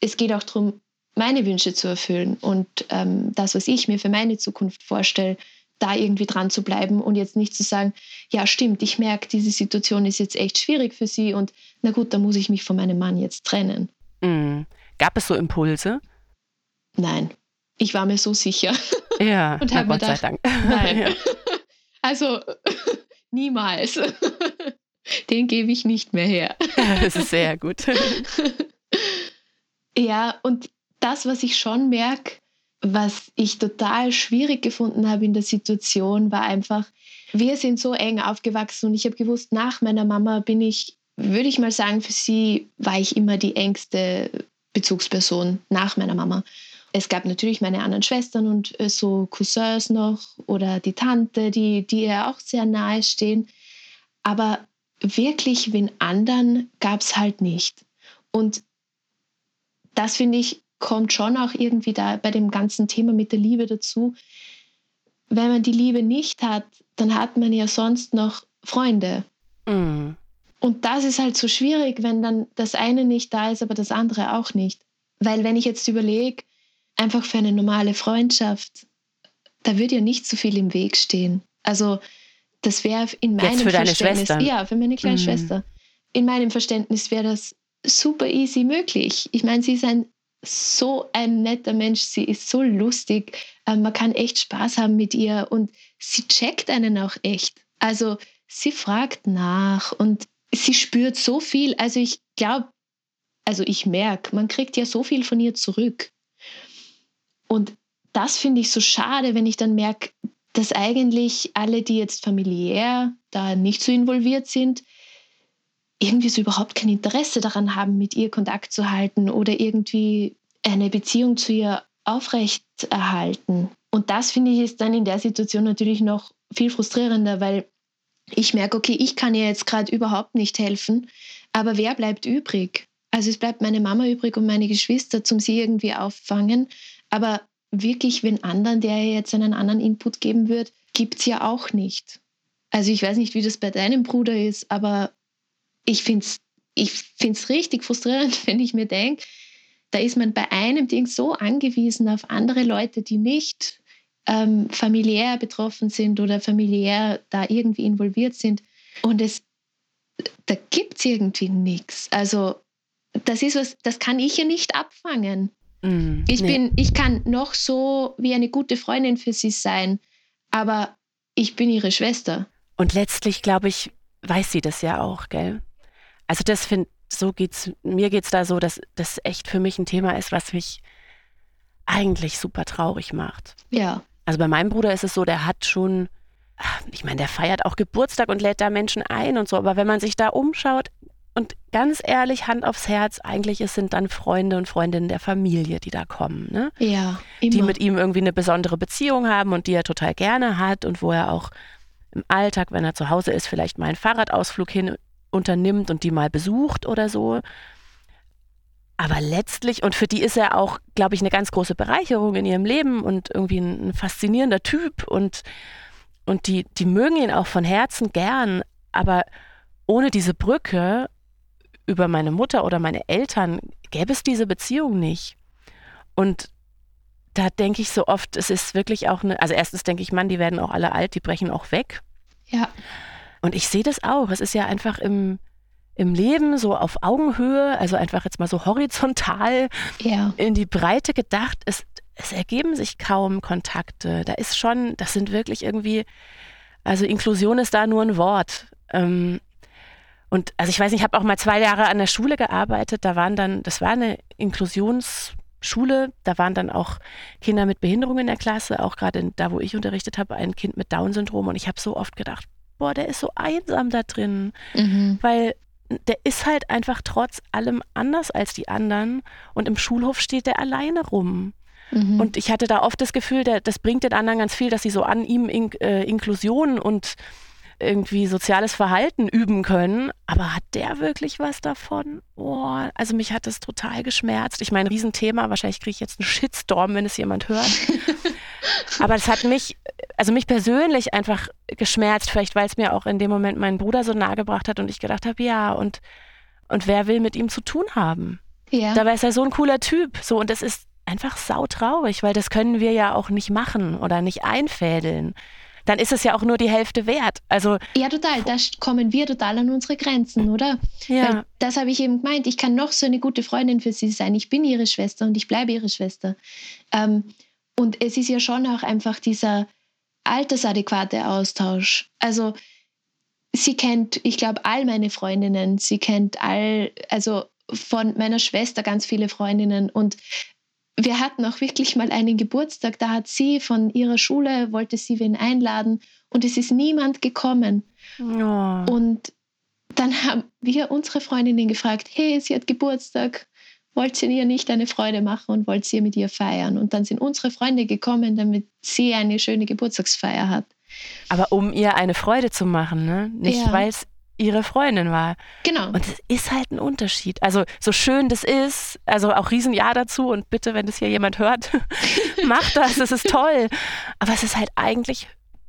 Speaker 2: es geht auch darum, meine Wünsche zu erfüllen und ähm, das, was ich mir für meine Zukunft vorstelle, da irgendwie dran zu bleiben und jetzt nicht zu sagen, ja stimmt, ich merke, diese Situation ist jetzt echt schwierig für sie und na gut, da muss ich mich von meinem Mann jetzt trennen.
Speaker 1: Mhm. Gab es so Impulse?
Speaker 2: Nein, ich war mir so sicher.
Speaker 1: Ja,
Speaker 2: und habe
Speaker 1: mir
Speaker 2: gedacht,
Speaker 1: sei Dank.
Speaker 2: nein, ja. also niemals. Den gebe ich nicht mehr her.
Speaker 1: Das ist sehr gut.
Speaker 2: Ja, und das, was ich schon merke, was ich total schwierig gefunden habe in der Situation, war einfach, wir sind so eng aufgewachsen und ich habe gewusst, nach meiner Mama bin ich, würde ich mal sagen, für sie war ich immer die engste Bezugsperson nach meiner Mama. Es gab natürlich meine anderen Schwestern und äh, so Cousins noch oder die Tante, die, die ihr auch sehr nahe stehen. Aber wirklich wen anderen gab es halt nicht. Und das finde ich kommt schon auch irgendwie da bei dem ganzen Thema mit der Liebe dazu. Wenn man die Liebe nicht hat, dann hat man ja sonst noch Freunde.
Speaker 1: Mhm.
Speaker 2: Und das ist halt so schwierig, wenn dann das eine nicht da ist, aber das andere auch nicht. Weil wenn ich jetzt überlege, einfach für eine normale Freundschaft, da würde ja nicht so viel im Weg stehen. Also das wäre in meinem
Speaker 1: jetzt für
Speaker 2: Verständnis,
Speaker 1: deine Schwester.
Speaker 2: ja, für meine kleine mhm. Schwester. In meinem Verständnis wäre das super easy möglich. Ich meine, sie ist ein so ein netter Mensch, sie ist so lustig, ähm, man kann echt Spaß haben mit ihr und sie checkt einen auch echt. Also sie fragt nach und sie spürt so viel. Also ich glaube, also ich merke, man kriegt ja so viel von ihr zurück. Und das finde ich so schade, wenn ich dann merke, dass eigentlich alle, die jetzt familiär da nicht so involviert sind, irgendwie so überhaupt kein Interesse daran haben, mit ihr Kontakt zu halten oder irgendwie eine Beziehung zu ihr aufrechterhalten. Und das finde ich ist dann in der Situation natürlich noch viel frustrierender, weil ich merke, okay, ich kann ihr jetzt gerade überhaupt nicht helfen, aber wer bleibt übrig? Also es bleibt meine Mama übrig und meine Geschwister, zum sie irgendwie auffangen. Aber wirklich, wenn anderen, der jetzt einen anderen Input geben wird, gibt es ja auch nicht. Also ich weiß nicht, wie das bei deinem Bruder ist, aber ich finde es ich find's richtig frustrierend, wenn ich mir denke, da ist man bei einem Ding so angewiesen auf andere Leute, die nicht ähm, familiär betroffen sind oder familiär da irgendwie involviert sind. Und es, da gibt es irgendwie nichts. Also das ist was, das kann ich ja nicht abfangen.
Speaker 1: Mm,
Speaker 2: ich,
Speaker 1: nee.
Speaker 2: bin, ich kann noch so wie eine gute Freundin für sie sein, aber ich bin ihre Schwester.
Speaker 1: Und letztlich, glaube ich, weiß sie das ja auch, gell? Also das finde so geht's, mir geht's da so, dass das echt für mich ein Thema ist, was mich eigentlich super traurig macht.
Speaker 2: Ja.
Speaker 1: Also bei meinem Bruder ist es so, der hat schon, ich meine, der feiert auch Geburtstag und lädt da Menschen ein und so, aber wenn man sich da umschaut und ganz ehrlich, Hand aufs Herz, eigentlich es sind dann Freunde und Freundinnen der Familie, die da kommen, ne?
Speaker 2: Ja, immer.
Speaker 1: Die mit ihm irgendwie eine besondere Beziehung haben und die er total gerne hat und wo er auch im Alltag, wenn er zu Hause ist, vielleicht mal einen Fahrradausflug hin unternimmt und die mal besucht oder so. Aber letztlich, und für die ist er auch, glaube ich, eine ganz große Bereicherung in ihrem Leben und irgendwie ein, ein faszinierender Typ und, und die, die mögen ihn auch von Herzen gern, aber ohne diese Brücke über meine Mutter oder meine Eltern gäbe es diese Beziehung nicht. Und da denke ich so oft, es ist wirklich auch eine, also erstens denke ich, Mann, die werden auch alle alt, die brechen auch weg.
Speaker 2: Ja.
Speaker 1: Und ich sehe das auch. Es ist ja einfach im, im Leben so auf Augenhöhe, also einfach jetzt mal so horizontal
Speaker 2: Ja.
Speaker 1: in die Breite gedacht. Es, es ergeben sich kaum Kontakte. Da ist schon, das sind wirklich irgendwie, also Inklusion ist da nur ein Wort. Ähm, und also ich weiß nicht, ich habe auch mal zwei Jahre an der Schule gearbeitet. Da waren dann, das war eine Inklusionsschule. Da waren dann auch Kinder mit Behinderung in der Klasse, auch gerade da, wo ich unterrichtet habe, ein Kind mit Down-Syndrom. Und ich habe so oft gedacht, boah, der ist so einsam da drin
Speaker 2: Mhm.
Speaker 1: weil der ist halt einfach trotz allem anders als die anderen und im Schulhof steht der alleine rum.
Speaker 2: Mhm.
Speaker 1: Und ich hatte da oft das Gefühl, der, das bringt den anderen ganz viel, dass sie so an ihm in, äh, Inklusion und irgendwie soziales Verhalten üben können. Aber hat der wirklich was davon? Oh, also mich hat das total geschmerzt. Ich meine, Riesenthema, wahrscheinlich kriege ich jetzt einen Shitstorm, wenn es jemand hört. Aber es hat mich, also mich persönlich einfach geschmerzt, vielleicht weil es mir auch in dem Moment meinen Bruder so nahe gebracht hat und ich gedacht habe, ja, und, und wer will mit ihm zu tun haben?
Speaker 2: ja.
Speaker 1: Dabei ist er so ein cooler Typ. So, und es ist einfach sautraurig, weil das können wir ja auch nicht machen oder nicht einfädeln. Dann ist es ja auch nur die Hälfte wert. Also,
Speaker 2: ja, total. Da kommen wir total an unsere Grenzen, oder? Weil
Speaker 1: ja,
Speaker 2: das habe ich eben gemeint. Ich kann noch so eine gute Freundin für sie sein. Ich bin ihre Schwester und ich bleibe ihre Schwester. Ähm, und es ist ja schon auch einfach dieser altersadäquate Austausch. Also sie kennt, ich glaube, all meine Freundinnen. Sie kennt all, also von meiner Schwester ganz viele Freundinnen. Und wir hatten auch wirklich mal einen Geburtstag. Da hat sie von ihrer Schule, wollte sie wen einladen. Und es ist niemand gekommen.
Speaker 1: oh,
Speaker 2: Und dann haben wir unsere Freundinnen gefragt, hey, sie hat Geburtstag, wollt ihr ihr nicht eine Freude machen und wollt ihr mit ihr feiern? Und dann sind unsere Freunde gekommen, damit sie eine schöne Geburtstagsfeier hat.
Speaker 1: aber um ihr eine Freude zu machen, ne? Nicht,
Speaker 2: Ja.
Speaker 1: weil es ihre Freundin war.
Speaker 2: Genau.
Speaker 1: Und es ist halt ein Unterschied. Also, so schön das ist, also auch Riesenjahr dazu und bitte, wenn das hier jemand hört, macht das, das ist toll. Aber es ist halt eigentlich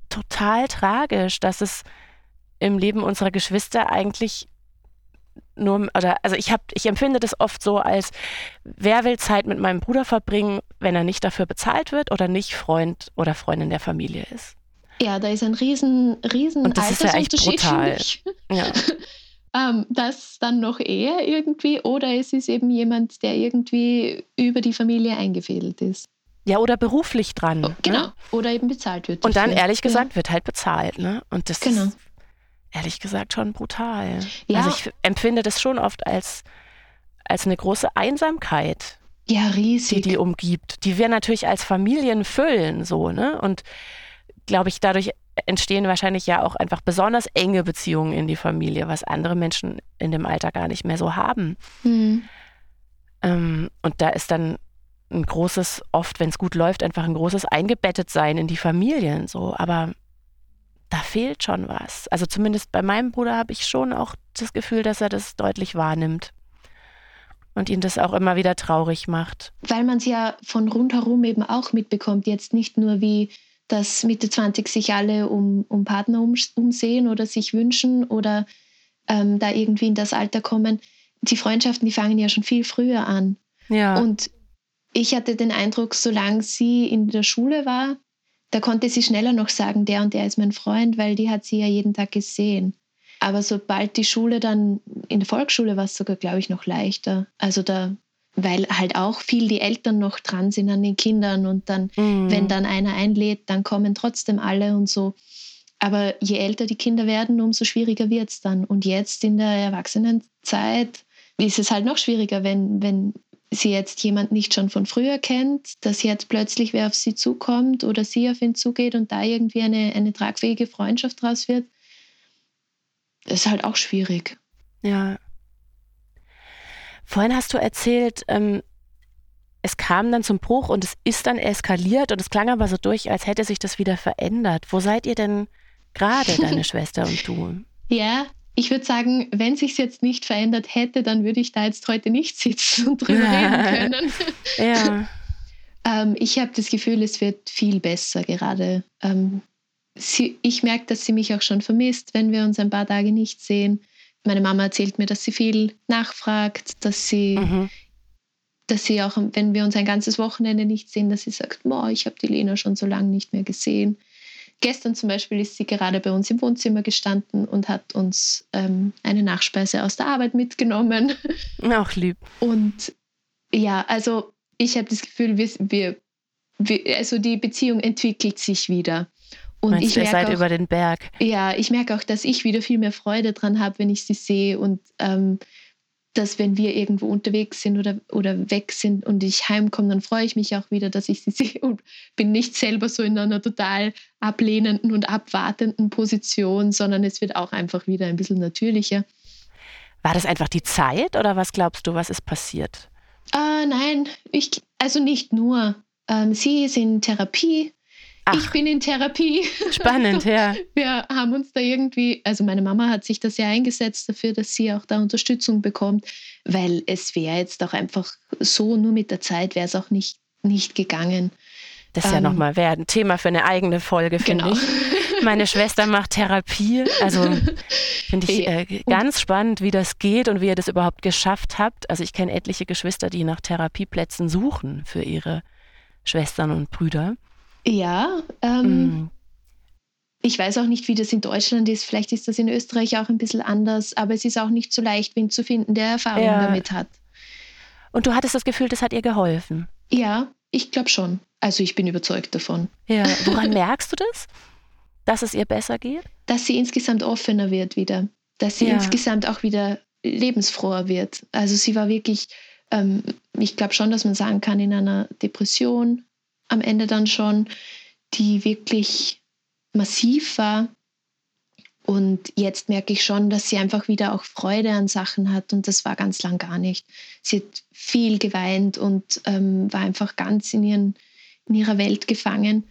Speaker 1: total tragisch, dass es im Leben unserer Geschwister eigentlich nur, oder, also ich habe, ich empfinde das oft so als, wer will Zeit mit meinem Bruder verbringen, wenn er nicht dafür bezahlt wird oder nicht Freund oder Freundin der Familie ist.
Speaker 2: Ja, da ist ein riesen, riesen
Speaker 1: Und das ist ja echt
Speaker 2: Altersunterschied,
Speaker 1: brutal. Ja.
Speaker 2: Ähm, das dann noch eher irgendwie oder es ist eben jemand, der irgendwie über die Familie eingefädelt ist.
Speaker 1: ja, oder beruflich dran.
Speaker 2: Oh, genau.
Speaker 1: Ne?
Speaker 2: Oder eben bezahlt wird.
Speaker 1: Und dann, ehrlich gesagt, wird halt bezahlt. Ne? Und das
Speaker 2: Genau.
Speaker 1: ist ehrlich gesagt schon brutal.
Speaker 2: Ja.
Speaker 1: Also ich empfinde das schon oft als, als eine große Einsamkeit,
Speaker 2: Ja, ja
Speaker 1: die
Speaker 2: riesig.
Speaker 1: die umgibt, die wir natürlich als Familien füllen. So, ne? Und glaube ich, dadurch entstehen wahrscheinlich ja auch einfach besonders enge Beziehungen in die Familie, was andere Menschen in dem Alter gar nicht mehr so haben.
Speaker 2: Hm.
Speaker 1: Ähm, und da ist dann ein großes, oft, wenn es gut läuft, einfach ein großes Eingebettetsein in die Familien. So, aber da fehlt schon was. Also zumindest bei meinem Bruder habe ich schon auch das Gefühl, dass er das deutlich wahrnimmt. Und ihn das auch immer wieder traurig macht.
Speaker 2: weil man es ja von rundherum eben auch mitbekommt, jetzt nicht nur wie dass Mitte 20 sich alle um, um Partner um, umsehen oder sich wünschen oder ähm, da irgendwie in das Alter kommen. Die Freundschaften, die fangen ja schon viel früher an.
Speaker 1: Ja.
Speaker 2: Und ich hatte den Eindruck, solange sie in der Schule war, da konnte sie schneller noch sagen, der und der ist mein Freund, weil die hat sie ja jeden Tag gesehen. Aber sobald die Schule dann, in der Volksschule war es sogar, glaube ich, noch leichter. Also da, weil halt auch viel die Eltern noch dran sind an den Kindern und dann,
Speaker 1: Mhm.
Speaker 2: wenn dann einer einlädt, dann kommen trotzdem alle und so. Aber je älter die Kinder werden, umso schwieriger wird es dann. Und jetzt in der Erwachsenenzeit ist es halt noch schwieriger, wenn, wenn sie jetzt jemand nicht schon von früher kennt, dass jetzt plötzlich wer auf sie zukommt oder sie auf ihn zugeht und da irgendwie eine, eine tragfähige Freundschaft draus wird. Das ist halt auch schwierig.
Speaker 1: Ja. Vorhin hast du erzählt, ähm, es kam dann zum Bruch und es ist dann eskaliert und es klang aber so durch, als hätte sich das wieder verändert. Wo seid ihr denn gerade, deine Schwester und du?
Speaker 2: Ja, ich würde sagen, wenn sich jetzt nicht verändert hätte, dann würde ich da jetzt heute nicht sitzen und drüber reden können.
Speaker 1: Ja.
Speaker 2: Ähm, ich habe das Gefühl, es wird viel besser gerade. Ähm, sie, ich merke, dass sie mich auch schon vermisst, wenn wir uns ein paar Tage nicht sehen. Meine Mama erzählt mir, dass sie viel nachfragt, dass sie, mhm. dass sie auch, wenn wir uns ein ganzes Wochenende nicht sehen, dass sie sagt, Boah, ich habe die Lena schon so lange nicht mehr gesehen. Gestern zum Beispiel ist sie gerade bei uns im Wohnzimmer gestanden und hat uns ähm, eine Nachspeise aus der Arbeit mitgenommen.
Speaker 1: Auch lieb.
Speaker 2: Und ja, also ich habe das Gefühl, wir, wir, wir, also die Beziehung entwickelt sich wieder.
Speaker 1: Und Meinst ich du, ihr seid auch, über den Berg.
Speaker 2: Ja, ich merke auch, dass ich wieder viel mehr Freude dran habe, wenn ich sie sehe und ähm, dass wenn wir irgendwo unterwegs sind oder, oder weg sind und ich heimkomme, dann freue ich mich auch wieder, dass ich sie sehe und bin nicht selber so in einer total ablehnenden und abwartenden Position, sondern es wird auch einfach wieder ein bisschen natürlicher.
Speaker 1: War das einfach die Zeit oder was glaubst du, was ist passiert?
Speaker 2: Äh, nein, ich, also nicht nur. Ähm, sie ist in Therapie Ach. Ich bin in Therapie.
Speaker 1: Spannend, ja.
Speaker 2: Wir haben uns da irgendwie, also meine Mama hat sich da sehr eingesetzt dafür, dass sie auch da Unterstützung bekommt, weil es wäre jetzt auch einfach so, nur mit der Zeit wäre es auch nicht, nicht gegangen.
Speaker 1: Das ist ähm, ja nochmal ein Thema für eine eigene Folge, finde genau. ich. Meine Schwester macht Therapie. Also finde ich äh, ganz spannend, wie das geht und wie ihr das überhaupt geschafft habt. Also ich kenne etliche Geschwister, die nach Therapieplätzen suchen für ihre Schwestern und Brüder.
Speaker 2: Ja, ähm, mm. ich weiß auch nicht, wie das in Deutschland ist. Vielleicht ist das in Österreich auch ein bisschen anders, aber es ist auch nicht so leicht, wen zu finden, der Erfahrung ja. damit hat.
Speaker 1: Und du hattest das Gefühl, das hat ihr geholfen?
Speaker 2: Ja, ich glaube schon. Also ich bin überzeugt davon.
Speaker 1: Ja, woran merkst du das? Dass es ihr besser geht?
Speaker 2: Dass sie insgesamt offener wird wieder. Dass sie ja. insgesamt auch wieder lebensfroher wird. Also sie war wirklich, ähm, ich glaube schon, dass man sagen kann, in einer Depression am Ende dann schon, die wirklich massiv war. Und jetzt merke ich schon, dass sie einfach wieder auch Freude an Sachen hat. Und das war ganz lang gar nicht. Sie hat viel geweint und ähm, war einfach ganz in, ihren, in ihrer Welt gefangen.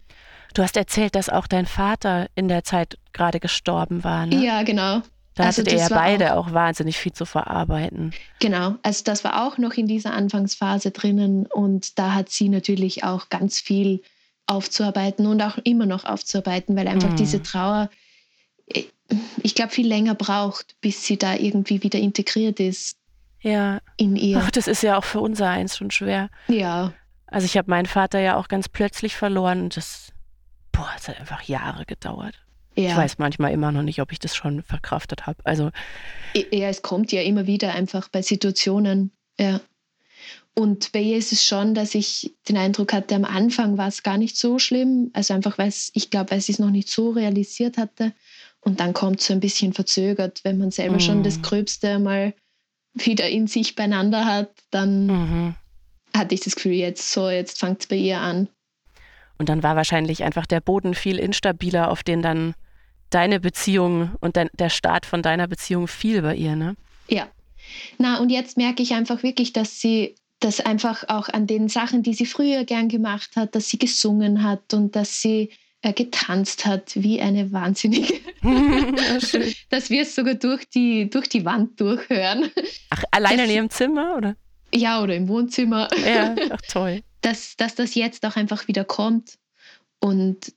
Speaker 1: Du hast erzählt, dass auch dein Vater in der Zeit gerade gestorben war. Ne?
Speaker 2: Ja, genau.
Speaker 1: Da also hattet ihr ja beide auch, auch, wahnsinnig viel zu verarbeiten.
Speaker 2: Genau, also das war auch noch in dieser Anfangsphase drinnen und da hat sie natürlich auch ganz viel aufzuarbeiten und auch immer noch aufzuarbeiten, weil einfach mm. diese Trauer, äh, ich glaube, viel länger braucht, bis sie da irgendwie wieder integriert ist.
Speaker 1: Ja.
Speaker 2: In ihr.
Speaker 1: Ach, das ist ja auch für unser eins schon schwer.
Speaker 2: Ja.
Speaker 1: Also ich habe meinen Vater ja auch ganz plötzlich verloren und das, boah, es hat einfach Jahre gedauert. Ja. Ich weiß manchmal immer noch nicht, ob ich das schon verkraftet habe. Also
Speaker 2: ja, es kommt ja immer wieder einfach bei Situationen. Ja. Und bei ihr ist es schon, dass ich den Eindruck hatte, am Anfang war es gar nicht so schlimm. Also einfach, weil es, ich glaube, weil sie es noch nicht so realisiert hatte. Und dann kommt es so ein bisschen verzögert, wenn man selber mm. schon das mhm. Gröbste mal wieder in sich beieinander hat, dann mhm. hatte ich das Gefühl, jetzt so, jetzt fängt es bei ihr an.
Speaker 1: Und dann war wahrscheinlich einfach der Boden viel instabiler, auf den dann deine Beziehung und dein, der Start von deiner Beziehung viel bei ihr, ne?
Speaker 2: Ja. Na, und jetzt merke ich einfach wirklich, dass sie das einfach auch an den Sachen, die sie früher gern gemacht hat, dass sie gesungen hat und dass sie äh, getanzt hat wie eine Wahnsinnige. dass wir es sogar durch die, durch die Wand durchhören.
Speaker 1: Ach, alleine in ihrem Zimmer, oder?
Speaker 2: Ja, oder im Wohnzimmer.
Speaker 1: Ja, ach toll.
Speaker 2: Dass, dass das jetzt auch einfach wieder kommt und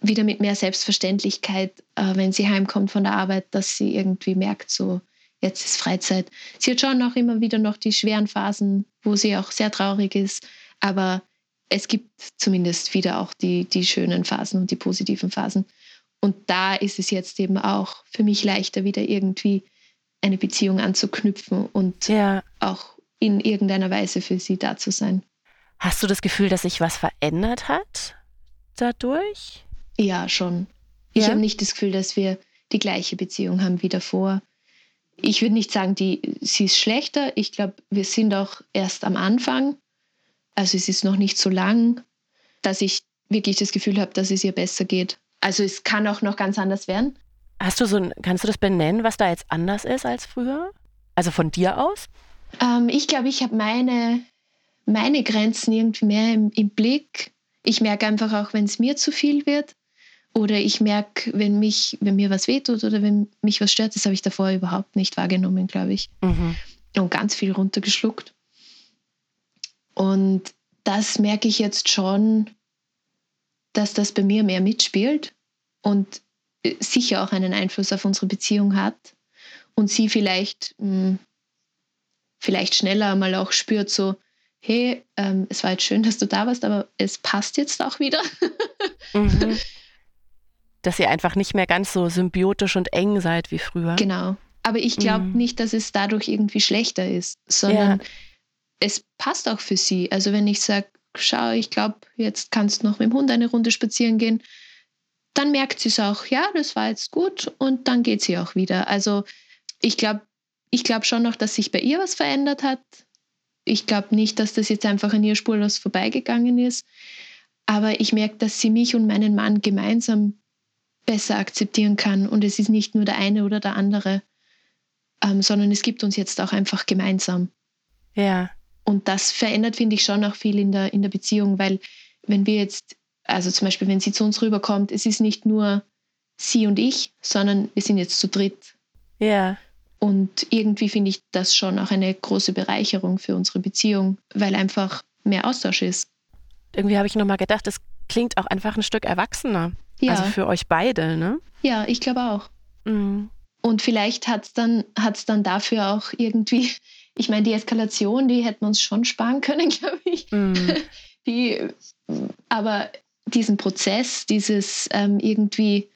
Speaker 2: wieder mit mehr Selbstverständlichkeit, äh, wenn sie heimkommt von der Arbeit, dass sie irgendwie merkt, so jetzt ist Freizeit. Sie hat schon auch immer wieder noch die schweren Phasen, wo sie auch sehr traurig ist, aber es gibt zumindest wieder auch die, die schönen Phasen und die positiven Phasen. Und da ist es jetzt eben auch für mich leichter, wieder irgendwie eine Beziehung anzuknüpfen und ja. auch in irgendeiner Weise für sie da zu sein.
Speaker 1: Hast du das Gefühl, dass sich was verändert hat dadurch?
Speaker 2: Ja, schon. Ich habe nicht das Gefühl, dass wir die gleiche Beziehung haben wie davor. Ich würde nicht sagen, die, sie ist schlechter. Ich glaube, wir sind auch erst am Anfang. Also es ist noch nicht so lang, dass ich wirklich das Gefühl habe, dass es ihr besser geht. Also es kann auch noch ganz anders werden.
Speaker 1: Hast du so ein, kannst du das benennen, was da jetzt anders ist als früher? Also von dir aus?
Speaker 2: Ähm, ich glaube, ich habe meine, meine Grenzen irgendwie mehr im, im Blick. Ich merke einfach auch, wenn es mir zu viel wird, oder ich merke, wenn, mich, wenn mir was wehtut oder wenn mich was stört, das habe ich davor überhaupt nicht wahrgenommen, glaube ich. Mhm. Und ganz viel dass das bei mir mehr mitspielt und äh, sicher auch einen Einfluss auf unsere Beziehung hat und sie vielleicht, mh, hm, vielleicht schneller mal auch spürt, so, hey, ähm, es war jetzt schön, dass du da warst, aber es passt jetzt auch wieder.
Speaker 1: mhm. Dass ihr einfach nicht mehr ganz so symbiotisch und eng seid wie früher.
Speaker 2: Genau. Aber ich glaube mhm. nicht, dass es dadurch irgendwie schlechter ist, sondern ja. es passt auch für sie. Also wenn ich sage, schau, ich glaube, jetzt kannst du noch mit dem Hund eine Runde spazieren gehen, dann merkt sie es auch, ja, das war jetzt gut und dann geht sie auch wieder. Also ich glaube ich glaub schon noch, dass sich bei ihr was verändert hat. Ich glaube nicht, dass das jetzt einfach an ihr spurlos vorbeigegangen ist. Aber ich merke, dass sie mich und meinen Mann gemeinsam besser akzeptieren kann. Und es ist nicht nur der eine oder der andere, ähm, sondern es gibt uns jetzt auch einfach gemeinsam.
Speaker 1: Ja.
Speaker 2: Und das verändert, finde ich, schon auch viel in der, in der Beziehung, weil wenn wir jetzt, also zum Beispiel, wenn sie zu uns rüberkommt, es ist nicht nur sie und ich, sondern wir sind jetzt zu dritt.
Speaker 1: Ja.
Speaker 2: Und irgendwie finde ich das schon auch eine große Bereicherung für unsere Beziehung, weil einfach mehr Austausch ist.
Speaker 1: Irgendwie habe ich nochmal gedacht, es klingt auch einfach ein Stück erwachsener. Ja. Also für euch beide, ne?
Speaker 2: Ja, ich glaube auch. Mhm. Und vielleicht hat es dann, hat's dann dafür auch irgendwie, ich meine, die Eskalation, die hätten wir uns schon sparen können, glaube ich. Mhm. Die, aber diesen Prozess, dieses ähm, irgendwie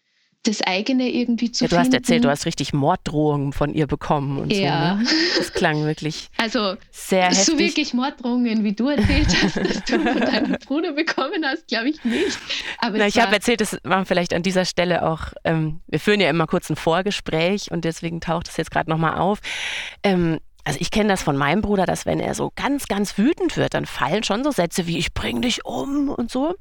Speaker 2: das eigene irgendwie zu
Speaker 1: ja, du
Speaker 2: finden.
Speaker 1: hast erzählt, du hast richtig Morddrohungen von ihr bekommen und ja. so. Ne? Das klang wirklich also, sehr heftig.
Speaker 2: So wirklich Morddrohungen, wie du erzählt hast, dass du von deinem Bruder bekommen hast, glaube ich nicht.
Speaker 1: Aber Na, ich habe erzählt, das war vielleicht an dieser Stelle auch, ähm, wir führen ja immer kurz ein Vorgespräch und deswegen taucht es jetzt gerade nochmal auf. Ähm, also ich kenne das von meinem Bruder, dass wenn er so ganz, ganz wütend wird, dann fallen schon so Sätze wie ich bring dich um und so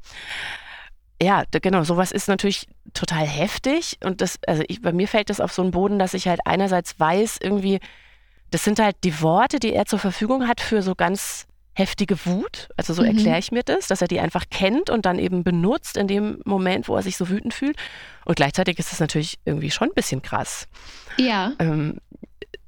Speaker 1: ja, genau, sowas ist natürlich total heftig. Und das, also ich, bei mir fällt das auf so einen Boden, dass ich halt einerseits weiß, irgendwie, das sind halt die Worte, die er zur Verfügung hat für so ganz heftige Wut. Also so mhm. erkläre ich mir das, dass er die einfach kennt und dann eben benutzt in dem Moment, wo er sich so wütend fühlt. Und gleichzeitig ist es natürlich irgendwie schon ein bisschen krass.
Speaker 2: Ja.
Speaker 1: Ähm,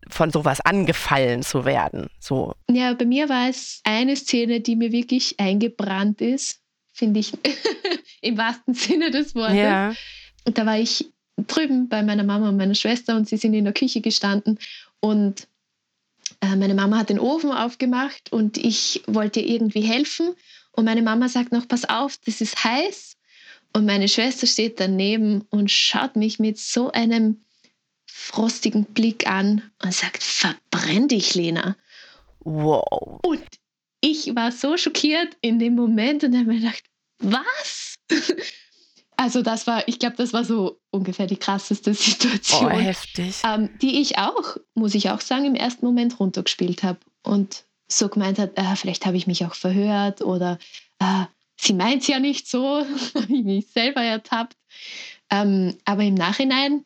Speaker 1: von sowas angefallen zu werden. So.
Speaker 2: Ja, bei mir war es eine Szene, die mir wirklich eingebrannt ist finde ich, im wahrsten Sinne des Wortes. Ja. Und da war ich drüben bei meiner Mama und meiner Schwester und sie sind in der Küche gestanden und äh, meine Mama hat den Ofen aufgemacht und ich wollte ihr irgendwie helfen und meine Mama sagt noch, pass auf, das ist heiß und meine Schwester steht daneben und schaut mich mit so einem frostigen Blick an und sagt, verbrenn dich, Lena.
Speaker 1: Wow.
Speaker 2: Und ich war so schockiert in dem Moment und habe mir gedacht, was? Also das war, ich glaube, das war so ungefähr die krasseste Situation.
Speaker 1: Oh, heftig.
Speaker 2: Ähm, die ich auch, muss ich auch sagen, im ersten Moment runtergespielt habe. Und so gemeint hat, äh, vielleicht habe ich mich auch verhört oder äh, sie meint es ja nicht so, habe ich mich selber ertappt. Ähm, aber im Nachhinein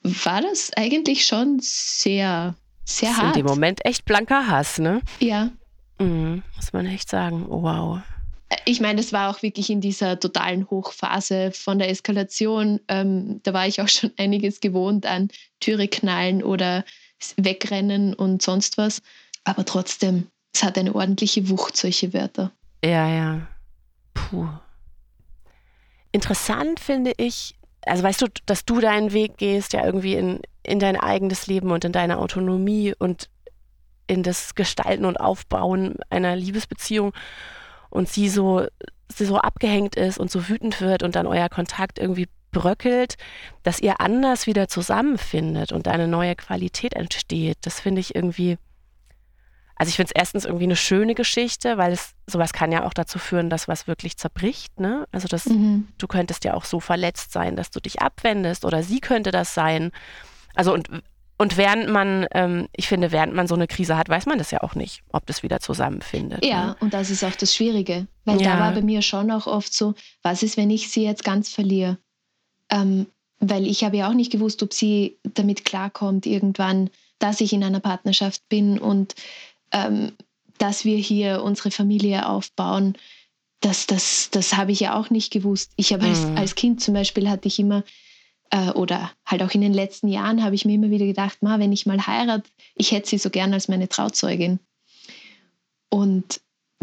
Speaker 2: war das eigentlich schon sehr, sehr das hart.
Speaker 1: In dem Moment echt blanker Hass, ne?
Speaker 2: Ja.
Speaker 1: Mhm, muss man echt sagen. Oh, wow.
Speaker 2: Ich meine, das war auch wirklich in dieser totalen Hochphase von der Eskalation. Ähm, da war ich auch schon einiges gewohnt an Türe knallen oder wegrennen und sonst was. Aber trotzdem, es hat eine ordentliche Wucht, solche Wörter.
Speaker 1: Ja, ja. Puh. Interessant finde ich, also weißt du, dass du deinen Weg gehst, ja irgendwie in, in dein eigenes Leben und in deine Autonomie und in das Gestalten und Aufbauen einer Liebesbeziehung und sie so, sie so abgehängt ist und so wütend wird und dann euer Kontakt irgendwie bröckelt, dass ihr anders wieder zusammenfindet und eine neue Qualität entsteht. Das finde ich irgendwie, also ich finde es erstens irgendwie eine schöne Geschichte, weil es sowas kann ja auch dazu führen, dass was wirklich zerbricht. Ne? Also das, mhm. du könntest ja auch so verletzt sein, dass du dich abwendest oder sie könnte das sein. Also und und während man, ähm, ich finde, während man so eine Krise hat, weiß man das ja auch nicht, ob das wieder zusammenfindet.
Speaker 2: Ja,
Speaker 1: ne?
Speaker 2: und das ist auch das Schwierige. Weil ja. da war bei mir schon auch oft so, was ist, wenn ich sie jetzt ganz verliere? Ähm, weil ich habe ja auch nicht gewusst, ob sie damit klarkommt irgendwann, dass ich in einer Partnerschaft bin und ähm, dass wir hier unsere Familie aufbauen. Das, das, das habe ich ja auch nicht gewusst. Ich habe mhm. als, als Kind zum Beispiel hatte ich immer äh, oder halt auch in den letzten Jahren habe ich mir immer wieder gedacht, Ma, wenn ich mal heirate, ich hätte sie so gern als meine Trauzeugin. Und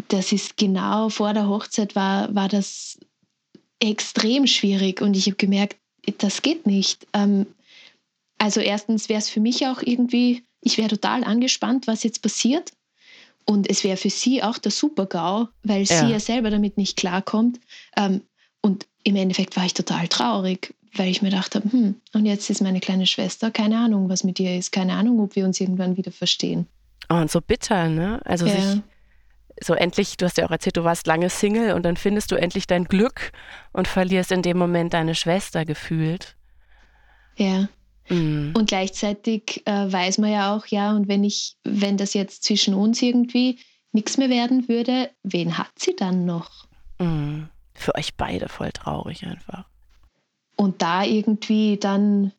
Speaker 2: das ist genau vor der Hochzeit war, war das extrem schwierig und ich habe gemerkt, das geht nicht. Ähm, also erstens wäre es für mich auch irgendwie, ich wäre total angespannt, was jetzt passiert. Und es wäre für sie auch der Super-GAU, weil ja. sie ja selber damit nicht klarkommt. Ähm, und im Endeffekt war ich total traurig, weil ich mir gedacht habe, hm, und jetzt ist meine kleine Schwester, keine Ahnung, was mit ihr ist, keine Ahnung, ob wir uns irgendwann wieder verstehen.
Speaker 1: Oh, und so bitter, ne? Also ja. sich so endlich, du hast ja auch erzählt, du warst lange Single und dann findest du endlich dein Glück und verlierst in dem Moment deine Schwester gefühlt.
Speaker 2: Ja. Mhm. Und gleichzeitig äh, weiß man ja auch, ja, und wenn ich, wenn das jetzt zwischen uns irgendwie nichts mehr werden würde, wen hat sie dann noch?
Speaker 1: Mhm. Für euch beide voll traurig einfach.
Speaker 2: Und da irgendwie dann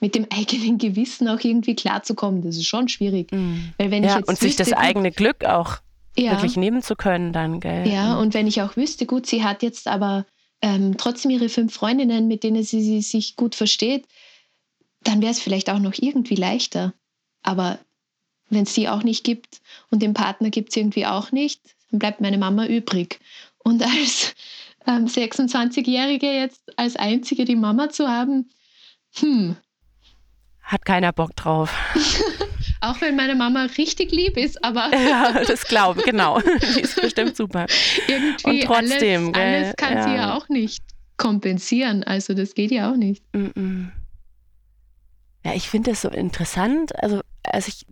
Speaker 2: mit dem eigenen Gewissen auch irgendwie klarzukommen, das ist schon schwierig.
Speaker 1: Mhm. Weil wenn ja, ich jetzt und sich das eigene Glück auch ja. wirklich nehmen zu können dann, gell?
Speaker 2: Ja, mhm. und wenn ich auch wüsste, gut, sie hat jetzt aber ähm, trotzdem ihre fünf Freundinnen, mit denen sie, sie sich gut versteht, dann wäre es vielleicht auch noch irgendwie leichter. Aber wenn es die auch nicht gibt und den Partner gibt es irgendwie auch nicht, dann bleibt meine Mama übrig. Und als ähm, 26-Jährige jetzt als einzige die Mama zu haben, hm.
Speaker 1: Hat keiner Bock drauf.
Speaker 2: Auch wenn meine Mama richtig lieb ist, aber.
Speaker 1: ja, das glaube ich, genau. Die ist bestimmt super.
Speaker 2: Irgendwie Und trotzdem, alles, alles kann ja. sie ja auch nicht kompensieren. Also das geht ja auch nicht.
Speaker 1: Ja, ich finde das so interessant. Also, als ich,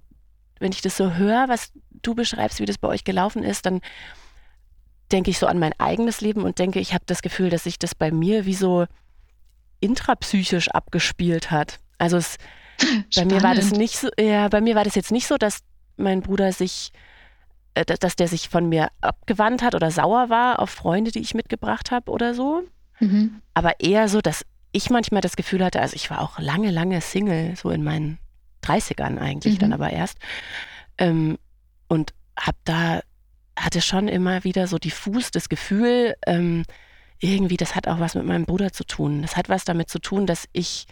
Speaker 1: wenn ich das so höre, was du beschreibst, wie das bei euch gelaufen ist, dann denke ich so an mein eigenes Leben und denke, ich habe das Gefühl, dass sich das bei mir wie so intrapsychisch abgespielt hat. Also es bei mir war das nicht so, ja, bei mir war das jetzt nicht so, dass mein Bruder sich, äh, dass der sich von mir abgewandt hat oder sauer war auf Freunde, die ich mitgebracht habe oder so. Mhm. Aber eher so, dass ich manchmal das Gefühl hatte, also ich war auch lange, lange Single, so in meinen 30ern eigentlich, mhm. dann aber erst. Ähm, und hab da, hatte schon immer wieder so diffus das Gefühl, ähm, irgendwie, das hat auch was mit meinem Bruder zu tun. Das hat was damit zu tun, dass ich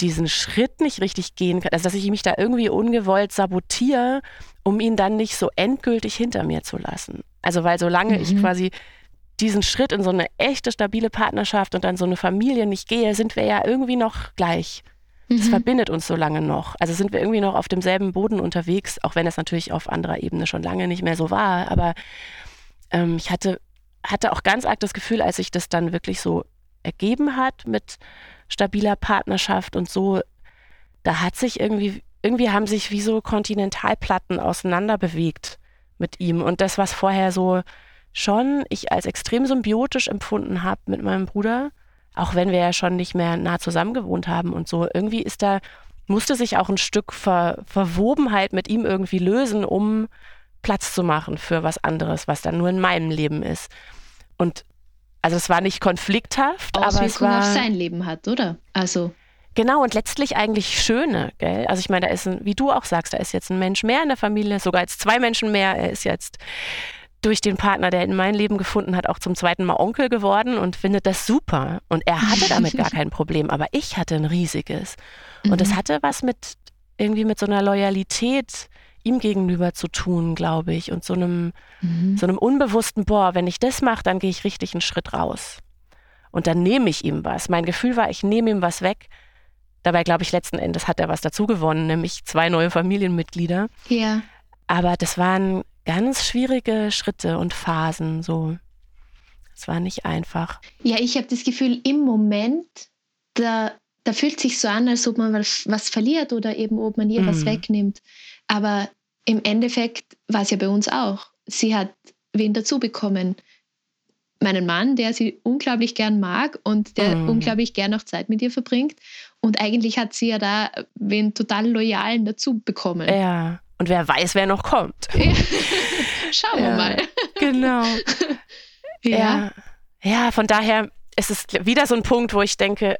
Speaker 1: diesen Schritt nicht richtig gehen kann, also dass ich mich da irgendwie ungewollt sabotiere, um ihn dann nicht so endgültig hinter mir zu lassen. Also weil solange mhm. ich quasi diesen Schritt in so eine echte, stabile Partnerschaft und dann so eine Familie nicht gehe, sind wir ja irgendwie noch gleich. Das mhm. verbindet uns so lange noch. Also sind wir irgendwie noch auf demselben Boden unterwegs, auch wenn es natürlich auf anderer Ebene schon lange nicht mehr so war. Aber ähm, ich hatte, hatte auch ganz arg das Gefühl, als sich das dann wirklich so ergeben hat mit stabiler Partnerschaft und so, da hat sich irgendwie, irgendwie haben sich wie so Kontinentalplatten auseinander bewegt mit ihm. Und das, was vorher so schon ich als extrem symbiotisch empfunden habe mit meinem Bruder, auch wenn wir ja schon nicht mehr nah zusammen gewohnt haben und so, irgendwie ist da, musste sich auch ein Stück Ver Verwobenheit mit ihm irgendwie lösen, um Platz zu machen für was anderes, was dann nur in meinem Leben ist. Und also es war nicht konflikthaft,
Speaker 2: Auswirkungen
Speaker 1: aber es war
Speaker 2: auf sein Leben hat, oder? Also
Speaker 1: Genau, und letztlich eigentlich schöne, gell? Also ich meine, da ist ein, wie du auch sagst, da ist jetzt ein Mensch mehr in der Familie, sogar jetzt zwei Menschen mehr. Er ist jetzt durch den Partner, der in mein Leben gefunden hat, auch zum zweiten Mal Onkel geworden und findet das super. Und er hatte damit gar kein Problem, aber ich hatte ein riesiges. Und es mhm. hatte was mit irgendwie mit so einer Loyalität ihm gegenüber zu tun, glaube ich, und so einem, mhm. so einem unbewussten, boah, wenn ich das mache, dann gehe ich richtig einen Schritt raus. Und dann nehme ich ihm was. Mein Gefühl war, ich nehme ihm was weg. Dabei glaube ich, letzten Endes hat er was dazu gewonnen, nämlich zwei neue Familienmitglieder.
Speaker 2: Ja.
Speaker 1: Aber das waren ganz schwierige Schritte und Phasen so. Es war nicht einfach.
Speaker 2: Ja, ich habe das Gefühl, im Moment, da, da fühlt sich so an, als ob man was, was verliert oder eben ob man ihr mhm. was wegnimmt. Aber im Endeffekt war es ja bei uns auch. Sie hat wen dazu bekommen. Meinen Mann, der sie unglaublich gern mag und der mhm. unglaublich gern noch Zeit mit ihr verbringt. Und eigentlich hat sie ja da wen total Loyalen dazu bekommen.
Speaker 1: Ja. Und wer weiß, wer noch kommt. Ja.
Speaker 2: Schauen ja. wir mal.
Speaker 1: Genau. ja. ja. Ja, von daher ist es wieder so ein Punkt, wo ich denke,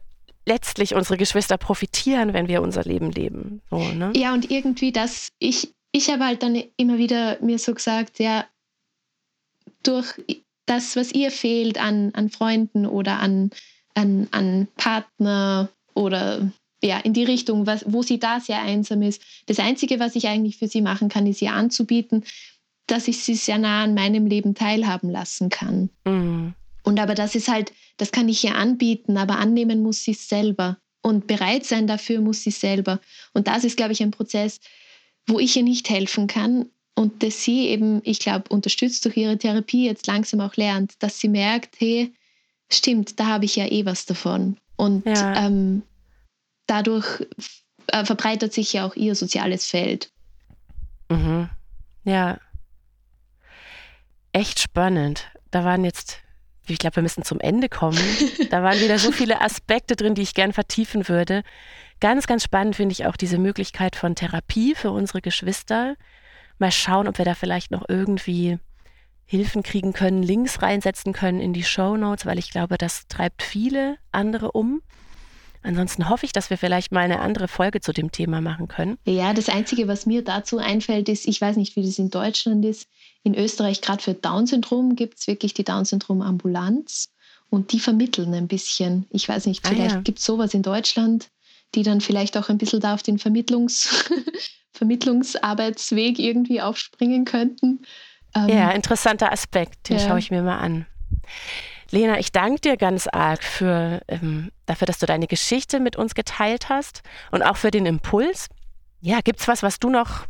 Speaker 1: letztlich unsere Geschwister profitieren, wenn wir unser Leben leben. So, ne?
Speaker 2: Ja, und irgendwie das, ich, ich habe halt dann immer wieder mir so gesagt, ja, durch das, was ihr fehlt an, an Freunden oder an, an, an Partner oder ja, in die Richtung, was, wo sie da sehr einsam ist. Das Einzige, was ich eigentlich für sie machen kann, ist ihr anzubieten, dass ich sie sehr nah an meinem Leben teilhaben lassen kann.
Speaker 1: Mhm.
Speaker 2: Und aber das ist halt, das kann ich ihr anbieten, aber annehmen muss sie selber. Und bereit sein dafür muss sie selber. Und das ist, glaube ich, ein Prozess, wo ich ihr nicht helfen kann. Und dass sie eben, ich glaube, unterstützt durch ihre Therapie jetzt langsam auch lernt, dass sie merkt, hey, stimmt, da habe ich ja eh was davon. Und ja. ähm, dadurch äh, verbreitert sich ja auch ihr soziales Feld.
Speaker 1: Mhm. Ja. Echt spannend. Da waren jetzt, ich glaube, wir müssen zum Ende kommen. Da waren wieder so viele Aspekte drin, die ich gern vertiefen würde. Ganz, ganz spannend finde ich auch diese Möglichkeit von Therapie für unsere Geschwister. Mal schauen, ob wir da vielleicht noch irgendwie Hilfen kriegen können, Links reinsetzen können in die Show Notes, weil ich glaube, das treibt viele andere um. Ansonsten hoffe ich, dass wir vielleicht mal eine andere Folge zu dem Thema machen können.
Speaker 2: Ja, das Einzige, was mir dazu einfällt, ist, ich weiß nicht, wie das in Deutschland ist. In Österreich, gerade für Down-Syndrom, gibt es wirklich die Down-Syndrom-Ambulanz und die vermitteln ein bisschen. Ich weiß nicht, vielleicht ah, ja. gibt es sowas in Deutschland, die dann vielleicht auch ein bisschen da auf den Vermittlungs Vermittlungsarbeitsweg irgendwie aufspringen könnten.
Speaker 1: Ähm, ja, interessanter Aspekt, den ja. schaue ich mir mal an. Lena, ich danke dir ganz arg für, ähm, dafür, dass du deine Geschichte mit uns geteilt hast und auch für den Impuls. Ja, gibt es was, was du noch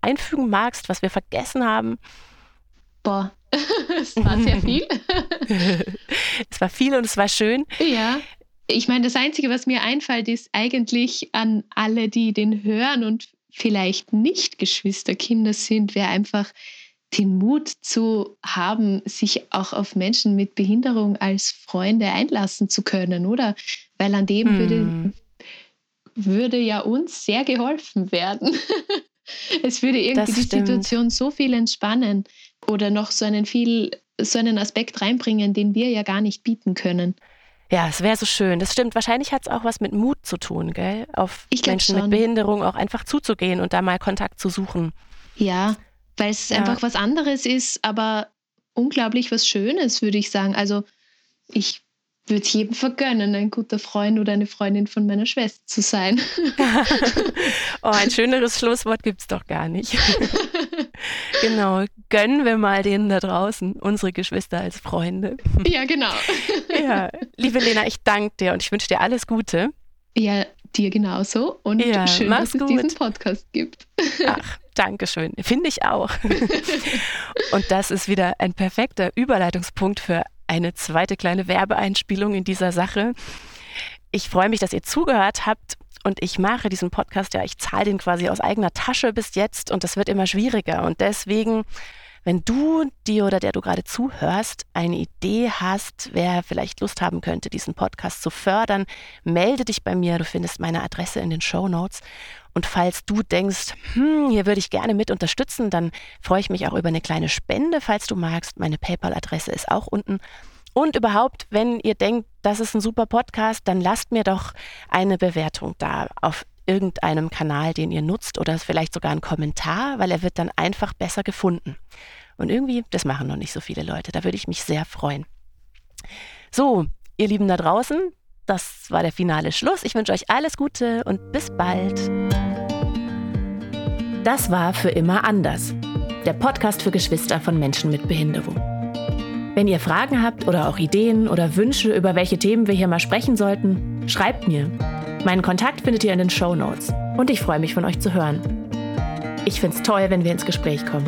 Speaker 1: einfügen magst, was wir vergessen haben?
Speaker 2: Boah, es war sehr viel.
Speaker 1: es war viel und es war schön.
Speaker 2: Ja. Ich meine, das Einzige, was mir einfällt, ist eigentlich an alle, die den hören und vielleicht nicht Geschwisterkinder sind, wäre einfach den Mut zu haben, sich auch auf Menschen mit Behinderung als Freunde einlassen zu können, oder? Weil an dem hm. würde, würde ja uns sehr geholfen werden. es würde irgendwie die Situation so viel entspannen oder noch so einen viel, so einen Aspekt reinbringen, den wir ja gar nicht bieten können.
Speaker 1: Ja, es wäre so schön. Das stimmt. Wahrscheinlich hat es auch was mit Mut zu tun, gell? Auf Menschen schon. mit Behinderung auch einfach zuzugehen und da mal Kontakt zu suchen.
Speaker 2: Ja, weil es ja. einfach was anderes ist, aber unglaublich was Schönes, würde ich sagen. Also ich würde es jedem vergönnen, ein guter Freund oder eine Freundin von meiner Schwester zu sein.
Speaker 1: oh, ein schöneres Schlusswort gibt es doch gar nicht. genau, gönnen wir mal denen da draußen, unsere Geschwister als Freunde.
Speaker 2: ja, genau.
Speaker 1: ja, liebe Lena, ich danke dir und ich wünsche dir alles Gute.
Speaker 2: Ja, dir genauso und ja, schön, dass es gut. diesen Podcast gibt.
Speaker 1: Ach, Dankeschön. Finde ich auch. und das ist wieder ein perfekter Überleitungspunkt für eine zweite kleine Werbeeinspielung in dieser Sache. Ich freue mich, dass ihr zugehört habt und ich mache diesen Podcast ja, ich zahle den quasi aus eigener Tasche bis jetzt und das wird immer schwieriger. Und deswegen, wenn du, die oder der du gerade zuhörst, eine Idee hast, wer vielleicht Lust haben könnte, diesen Podcast zu fördern, melde dich bei mir. Du findest meine Adresse in den Show Notes. Und falls du denkst, hm, hier würde ich gerne mit unterstützen, dann freue ich mich auch über eine kleine Spende, falls du magst. Meine PayPal-Adresse ist auch unten. Und überhaupt, wenn ihr denkt, das ist ein super Podcast, dann lasst mir doch eine Bewertung da auf irgendeinem Kanal, den ihr nutzt oder vielleicht sogar einen Kommentar, weil er wird dann einfach besser gefunden. Und irgendwie, das machen noch nicht so viele Leute. Da würde ich mich sehr freuen. So, ihr Lieben da draußen, das war der finale Schluss. Ich wünsche euch alles Gute und bis bald.
Speaker 3: Das war für immer anders. Der Podcast für Geschwister von Menschen mit Behinderung. Wenn ihr Fragen habt oder auch Ideen oder Wünsche, über welche Themen wir hier mal sprechen sollten, schreibt mir. Meinen Kontakt findet ihr in den Show Notes. Und ich freue mich von euch zu hören. Ich finde es toll, wenn wir ins Gespräch kommen.